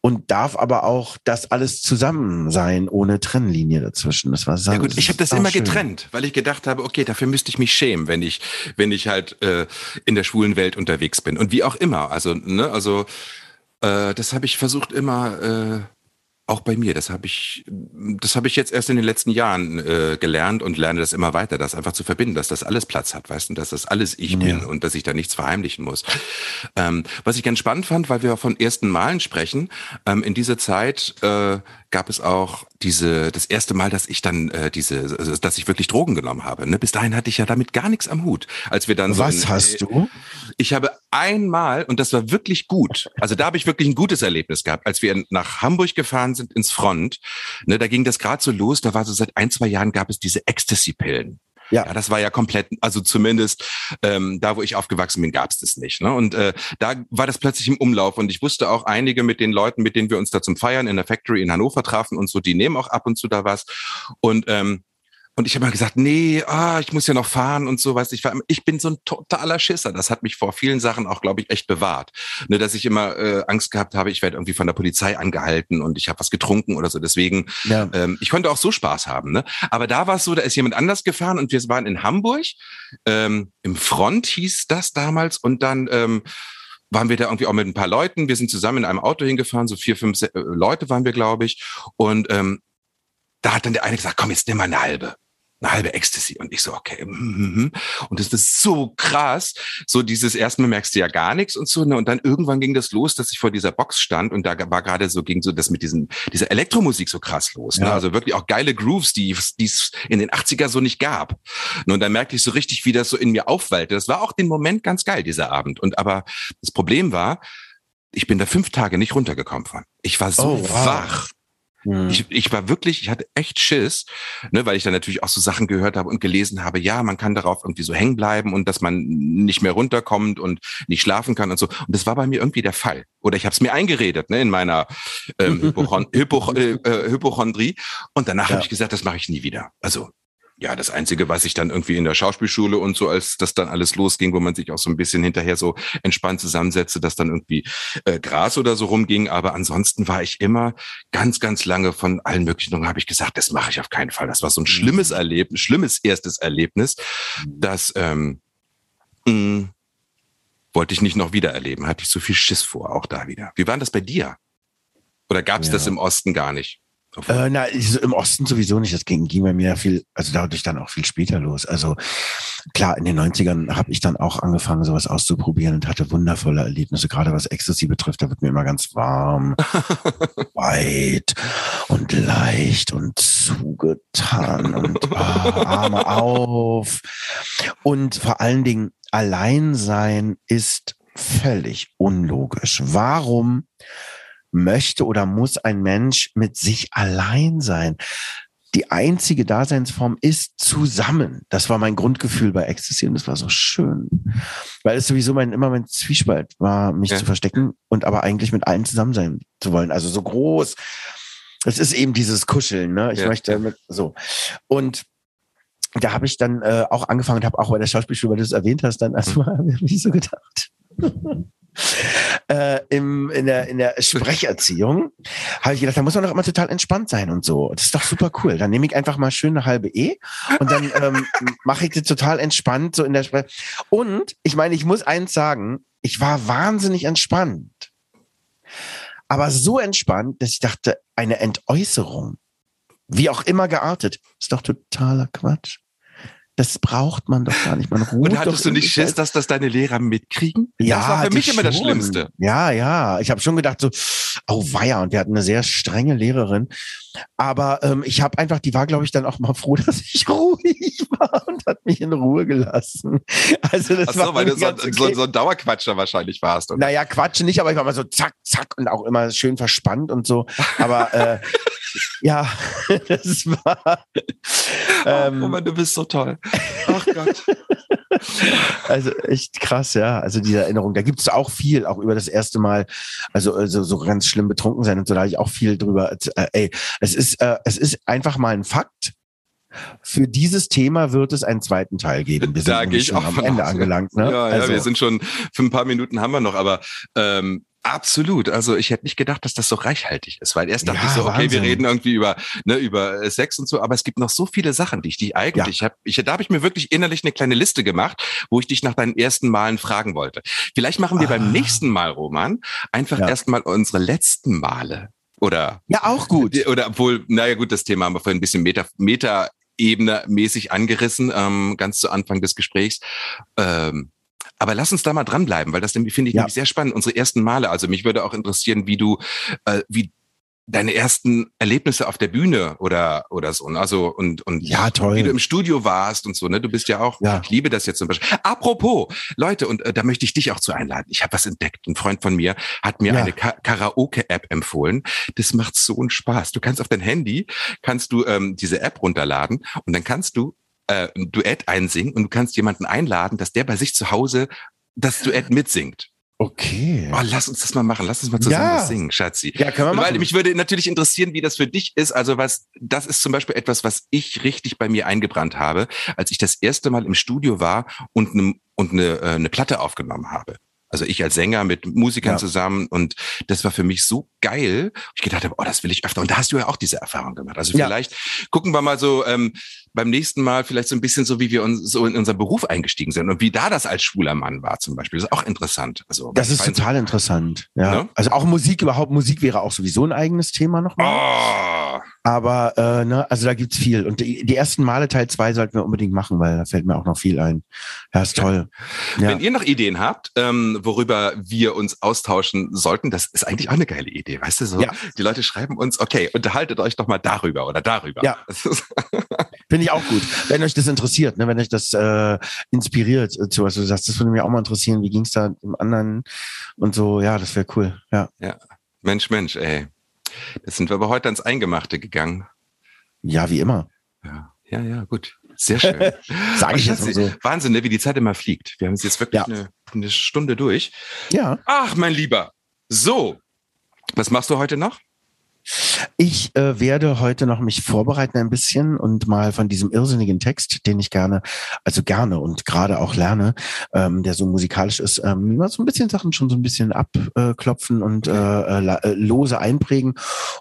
und darf aber auch das alles zusammen sein, ohne Trennlinie dazwischen. Das war ja gut. Ich habe das immer schön. getrennt, weil ich gedacht habe, okay, dafür müsste ich mich schämen, wenn ich, wenn ich halt äh, in der schwulen Welt unterwegs bin und wie auch immer. Also ne, also äh, das habe ich versucht immer äh, auch bei mir. Das habe ich, das habe ich jetzt erst in den letzten Jahren äh, gelernt und lerne das immer weiter, das einfach zu verbinden, dass das alles Platz hat, weißt du, dass das alles ich ja. bin und dass ich da nichts verheimlichen muss. Ähm, was ich ganz spannend fand, weil wir von ersten Malen sprechen, ähm, in dieser Zeit äh, gab es auch diese das erste Mal, dass ich dann äh, diese, also, dass ich wirklich Drogen genommen habe. Ne? Bis dahin hatte ich ja damit gar nichts am Hut. Als wir dann was so in, hast du? Ich habe einmal und das war wirklich gut. Also da habe ich wirklich ein gutes Erlebnis gehabt, als wir nach Hamburg gefahren sind ins Front. Ne, da ging das gerade so los. Da war so seit ein zwei Jahren gab es diese Ecstasy-Pillen. Ja. ja, das war ja komplett, also zumindest ähm, da, wo ich aufgewachsen bin, gab es das nicht. Ne? Und äh, da war das plötzlich im Umlauf und ich wusste auch einige mit den Leuten, mit denen wir uns da zum Feiern in der Factory in Hannover trafen und so, die nehmen auch ab und zu da was. Und ähm, und ich habe mal gesagt, nee, ah, ich muss ja noch fahren und so, weißt ich war, ich bin so ein totaler Schisser. Das hat mich vor vielen Sachen auch, glaube ich, echt bewahrt. Ne, dass ich immer äh, Angst gehabt habe, ich werde irgendwie von der Polizei angehalten und ich habe was getrunken oder so. Deswegen, ja. ähm, ich konnte auch so Spaß haben. Ne? Aber da war es so, da ist jemand anders gefahren und wir waren in Hamburg. Ähm, Im Front hieß das damals und dann ähm, waren wir da irgendwie auch mit ein paar Leuten. Wir sind zusammen in einem Auto hingefahren, so vier, fünf äh, Leute waren wir, glaube ich. Und ähm, da hat dann der eine gesagt, komm, jetzt nimm mal eine halbe eine halbe Ecstasy. Und ich so, okay. Mm, mm. Und das ist so krass. So dieses erstmal merkst du ja gar nichts und so. Ne? Und dann irgendwann ging das los, dass ich vor dieser Box stand und da war gerade so, ging so das mit diesen, dieser Elektromusik so krass los. Ne? Ja. Also wirklich auch geile Grooves, die es in den 80er so nicht gab. Und dann merkte ich so richtig, wie das so in mir aufwallte. Das war auch den Moment ganz geil, dieser Abend. Und aber das Problem war, ich bin da fünf Tage nicht runtergekommen von. Ich war so oh, wow. wach. Mhm. Ich, ich war wirklich, ich hatte echt Schiss, ne, weil ich dann natürlich auch so Sachen gehört habe und gelesen habe, ja, man kann darauf irgendwie so hängen bleiben und dass man nicht mehr runterkommt und nicht schlafen kann und so. Und das war bei mir irgendwie der Fall. Oder ich habe es mir eingeredet, ne, in meiner ähm, Hypochon [LAUGHS] Hypoch äh, äh, Hypochondrie. Und danach ja. habe ich gesagt, das mache ich nie wieder. Also ja, das Einzige, was ich dann irgendwie in der Schauspielschule und so, als das dann alles losging, wo man sich auch so ein bisschen hinterher so entspannt zusammensetzte, dass dann irgendwie äh, Gras oder so rumging. Aber ansonsten war ich immer ganz, ganz lange von allen möglichen Dingen, habe ich gesagt, das mache ich auf keinen Fall. Das war so ein schlimmes mhm. Erlebnis, schlimmes erstes Erlebnis, mhm. das ähm, mh, mm, wollte ich nicht noch wieder erleben. Hatte ich so viel Schiss vor, auch da wieder. Wie war das bei dir? Oder gab es ja. das im Osten gar nicht? Äh, na, im Osten sowieso nicht. Das ging, ging bei mir viel, also dadurch dann auch viel später los. Also klar, in den 90ern habe ich dann auch angefangen, sowas auszuprobieren und hatte wundervolle Erlebnisse. Gerade was Ecstasy betrifft, da wird mir immer ganz warm, [LAUGHS] weit und leicht und zugetan und oh, Arme auf. Und vor allen Dingen, Alleinsein ist völlig unlogisch. Warum möchte oder muss ein Mensch mit sich allein sein. Die einzige Daseinsform ist zusammen. Das war mein Grundgefühl bei Ecstasy und das war so schön. Weil es sowieso mein, immer mein Zwiespalt war, mich ja. zu verstecken und aber eigentlich mit allen zusammen sein zu wollen. Also so groß Es ist eben dieses Kuscheln, ne? Ich Ja. möchte mit, so. Und da habe ich dann äh, auch angefangen und habe auch bei der Schauspielschule, weil du es erwähnt hast, dann erstmal [LAUGHS] hab ich so gedacht. [LAUGHS] äh, im, in, der, in der Sprecherziehung habe ich gedacht, da muss man doch immer total entspannt sein und so. Das ist doch super cool. Dann nehme ich einfach mal schön eine halbe E und dann ähm, [LAUGHS] mache ich das total entspannt so in der Sprech. Und ich meine, ich muss eins sagen, ich war wahnsinnig entspannt. Aber so entspannt, dass ich dachte, eine Entäußerung, wie auch immer geartet, ist doch totaler Quatsch. Das braucht man doch gar nicht. Man ruht Und hattest du nicht Schiss, dass das deine Lehrer mitkriegen? Ja, das war für mich ich immer das schon. Schlimmste. Ja, ja. Ich habe schon gedacht, so, oh weia, und wir hatten eine sehr strenge Lehrerin. Aber ähm, ich habe einfach, die war, glaube ich, dann auch mal froh, [LAUGHS] dass ich ruhig war [LAUGHS] und hat mich in Ruhe gelassen. Also das Ach war so, weil mir du so, ganz so, okay. so ein Dauerquatscher wahrscheinlich warst. Oder? Naja, Quatsch nicht, aber ich war mal so zack, zack und auch immer schön verspannt und so. Aber äh, [LAUGHS] ja, [LAUGHS] das war. Ähm, oh Mann, du bist so toll. Ach Gott. Also echt krass, ja. Also diese Erinnerung, da gibt es auch viel, auch über das erste Mal, also, also so ganz schlimm betrunken sein und so, da habe ich auch viel drüber. Äh, ey, es ist, äh, es ist einfach mal ein Fakt. Für dieses Thema wird es einen zweiten Teil geben. Wir [LAUGHS] Da gehe ich auch am Ende aus. angelangt. Ne? Ja, ja, also, wir sind schon, für ein paar Minuten haben wir noch, aber ähm, absolut. Also ich hätte nicht gedacht, dass das so reichhaltig ist, weil erst dachte Ja, ich so, okay, Wahnsinn. wir reden irgendwie über, ne, über äh, Sex und so, aber es gibt noch so viele Sachen, die ich dich eigentlich, ich hab, ich, da habe ich mir wirklich innerlich eine kleine Liste gemacht, wo ich dich nach deinen ersten Malen fragen wollte. Vielleicht machen wir Ah. beim nächsten Mal, Roman, einfach Ja. erstmal unsere letzten Male. Oder ja, auch gut. oder obwohl, naja gut, das Thema haben wir vorhin ein bisschen Meta, Meta Ebene mäßig angerissen, ähm, ganz zu Anfang des Gesprächs. Ähm, aber lass uns da mal dranbleiben, weil das finde ich Ja. nämlich sehr spannend. Unsere ersten Male. Also mich würde auch interessieren, wie du, äh, wie deine ersten Erlebnisse auf der Bühne oder oder so. ne? Also und und Ja, toll. wie du im Studio warst und so. Ne, du bist ja auch. Ja. Ich liebe das jetzt zum Beispiel. Apropos Leute und äh, da möchte ich dich auch zu einladen. Ich habe was entdeckt. Ein Freund von mir hat mir Ja. eine Ka Karaoke-App empfohlen. Das macht so einen Spaß. Du kannst auf dein Handy kannst du ähm, diese App runterladen und dann kannst du äh, ein Duett einsingen und du kannst jemanden einladen, dass der bei sich zu Hause das Duett mitsingt. Okay. Oh, lass uns das mal machen. Lass uns mal zusammen Ja. was singen, Schatzi. Ja, können wir Und Weil machen. mich würde natürlich interessieren, wie das für dich ist. Also was, das ist zum Beispiel etwas, was ich richtig bei mir eingebrannt habe, als ich das erste Mal im Studio war und eine und eine, äh, eine Platte aufgenommen habe. Also ich als Sänger mit Musikern Ja. zusammen und das war für mich so geil. Ich gedacht habe, oh, das will ich öfter. Und da hast du ja auch diese Erfahrung gemacht. Also Ja. vielleicht gucken wir mal so ähm, beim nächsten Mal vielleicht so ein bisschen so, wie wir uns so in unseren Beruf eingestiegen sind und wie da das als schwuler Mann war zum Beispiel. Das ist auch interessant. Also das ist total interessant. Ja. Ne? Also auch Musik überhaupt, Musik wäre auch sowieso ein eigenes Thema nochmal. Oh, Aber äh, ne, also da gibt's viel. Und die, die ersten Male Teil zwei sollten wir unbedingt machen, weil da fällt mir auch noch viel ein. Ja, ist toll. Ja. Wenn ihr noch Ideen habt, ähm, worüber wir uns austauschen sollten, das ist eigentlich auch eine geile Idee, weißt du so? Ja. Die Leute schreiben uns, okay, unterhaltet euch doch mal darüber oder darüber. Ja. Ist, [LAUGHS] Finde ich auch gut. Wenn euch das interessiert, ne, wenn euch das äh, inspiriert, äh, zu was du sagst, das würde mich auch mal interessieren. Wie ging's da im anderen und so, ja, das wäre cool. Ja. Mensch, Mensch, ey. Jetzt sind wir aber heute ans Eingemachte gegangen. Ja, wie immer. Ja, ja, ja gut. Sehr schön. [LAUGHS] Sage ich jetzt so. Wahnsinn, ne, wie die Zeit immer fliegt. Wir haben es jetzt wirklich Ja. eine, eine Stunde durch. Ja. Ach, mein Lieber. So. Was machst du heute noch? Ich äh, werde heute noch mich vorbereiten ein bisschen und mal von diesem irrsinnigen Text, den ich gerne, also gerne und gerade auch lerne, ähm, der so musikalisch ist, ähm, mal so ein bisschen Sachen schon so ein bisschen abklopfen und äh, äh, la- äh, lose einprägen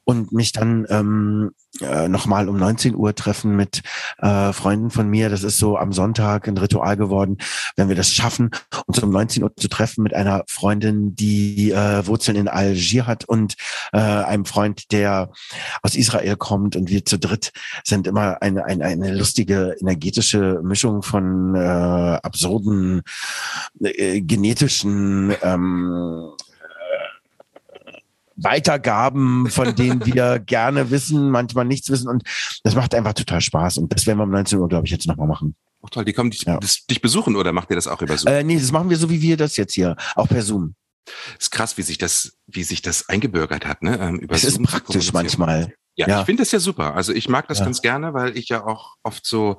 und mich dann ähm, äh, nochmal um 19 Uhr treffen mit äh, Freunden von mir. Das ist so am Sonntag ein Ritual geworden, wenn wir das schaffen, uns um 19 Uhr zu treffen mit einer Freundin, die äh, Wurzeln in Algier hat und äh, einem Freund, der aus Israel kommt und wir zu dritt sind immer eine, eine, eine lustige energetische Mischung von äh, absurden äh, genetischen ähm, äh, Weitergaben, von denen [LAUGHS] wir gerne wissen, manchmal nichts wissen und das macht einfach total Spaß und das werden wir um 19 Uhr, glaube ich, jetzt nochmal machen. Ach toll, die kommen dich, Ja. das, dich besuchen oder macht ihr das auch über Zoom? Äh, nee, das machen wir so, wie wir das jetzt hier, auch per Zoom. ist krass, wie sich das, wie sich das eingebürgert hat, ne? Ähm, über Es ist praktisch manchmal. Ja, Ja. ich finde das ja super. Also ich mag das Ja. ganz gerne, weil ich ja auch oft so,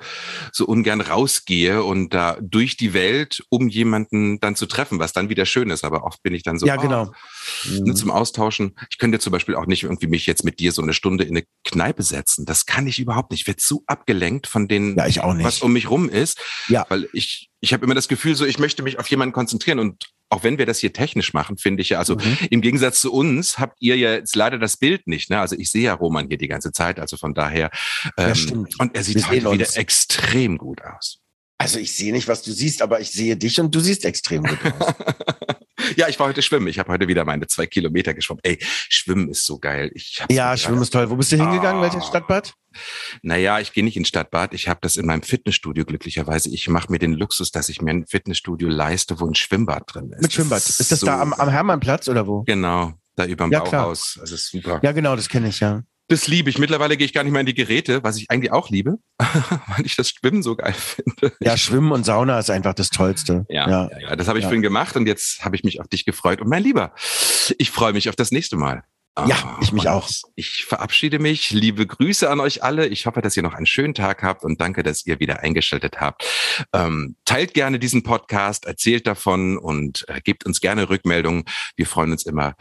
so ungern rausgehe und da durch die Welt, um jemanden dann zu treffen, was dann wieder schön ist. Aber oft bin ich dann so, Ja, oh, genau. ne, zum Austauschen. Ich könnte zum Beispiel auch nicht irgendwie mich jetzt mit dir so eine Stunde in eine Kneipe setzen. Das kann ich überhaupt nicht. Ich werde zu abgelenkt von den, Ja, was um mich rum ist. Ja. Weil ich, ich habe immer das Gefühl, so ich möchte mich auf jemanden konzentrieren und auch wenn wir das hier technisch machen, finde ich ja, also Mhm. im Gegensatz zu uns habt ihr ja jetzt leider das Bild nicht. Ne? Also ich sehe ja Roman hier die ganze Zeit, also von daher. Ähm, stimmt. Und er sieht Wir heute wieder uns. extrem gut aus. Also ich sehe nicht, was du siehst, aber ich sehe dich und du siehst extrem gut aus. [LAUGHS] [LAUGHS] ja, ich war heute schwimmen. Ich habe heute wieder meine zwei Kilometer geschwommen. Ey, Schwimmen ist so geil. Ja, Schwimmen ist toll. Wo bist du hingegangen? Ah. Welches Stadtbad? Naja, ich gehe nicht ins Stadtbad. Ich habe das in meinem Fitnessstudio glücklicherweise. Ich mache mir den Luxus, dass ich mir ein Fitnessstudio leiste, wo ein Schwimmbad drin ist. Mit Schwimmbad. Das Ist das da am, am Hermannplatz oder wo? Genau, da über dem Ja, klar. Bauhaus. Das ist super. Ja, genau, das kenne ich ja. Das liebe ich. Mittlerweile gehe ich gar nicht mehr in die Geräte, was ich eigentlich auch liebe, [LAUGHS] weil ich das Schwimmen so geil finde. Ja, Schwimmen und Sauna ist einfach das Tollste. Ja, ja. ja das habe ich Ja. vorhin gemacht und jetzt habe ich mich auf dich gefreut. Und mein Lieber, ich freue mich auf das nächste Mal. Ja, Ah, ich mich und auch. Ich verabschiede mich. Liebe Grüße an euch alle. Ich hoffe, dass ihr noch einen schönen Tag habt und danke, dass ihr wieder eingeschaltet habt. Ähm, teilt gerne diesen Podcast, erzählt davon und äh, gebt uns gerne Rückmeldungen. Wir freuen uns immer.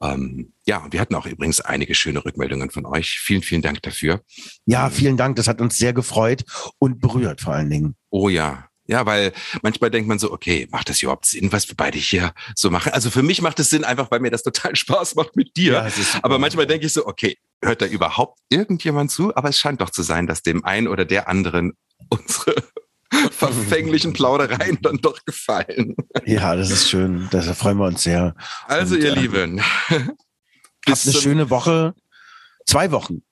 Ähm, ja, und wir hatten auch übrigens einige schöne Rückmeldungen von euch. Vielen, vielen Dank dafür. Ja, vielen Dank. Das hat uns sehr gefreut und berührt vor allen Dingen. Oh ja. Ja, weil manchmal denkt man so, okay, macht das überhaupt Sinn, was wir beide hier so machen? Also für mich macht es Sinn, einfach weil mir das total [LAUGHS] Spaß macht mit dir. super. Aber manchmal denke ich so, okay, hört da überhaupt irgendjemand zu? Aber es scheint doch zu sein, dass dem einen oder der anderen [LAUGHS] unsere [LAUGHS] verfänglichen Plaudereien dann doch gefallen. Ja, das ist schön. Da freuen wir uns sehr. Also, Und, ihr ähm, Lieben, [LAUGHS] Habt eine schöne Woche. Zwei Wochen.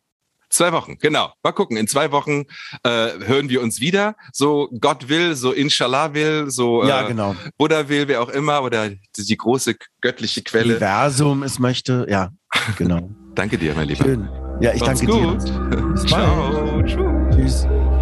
Zwei Wochen, genau. Mal gucken. In zwei Wochen äh, hören wir uns wieder. So Gott will, so Inshallah will, so Ja, äh, genau. Buddha will, wer auch immer, oder die, die große göttliche Quelle. Universum es möchte. Ja, genau. [LAUGHS] Danke dir, mein Lieber. Schön. Ja, ich Macht's danke gut. dir. Bis. Ciao. Tschüss. Tschüss.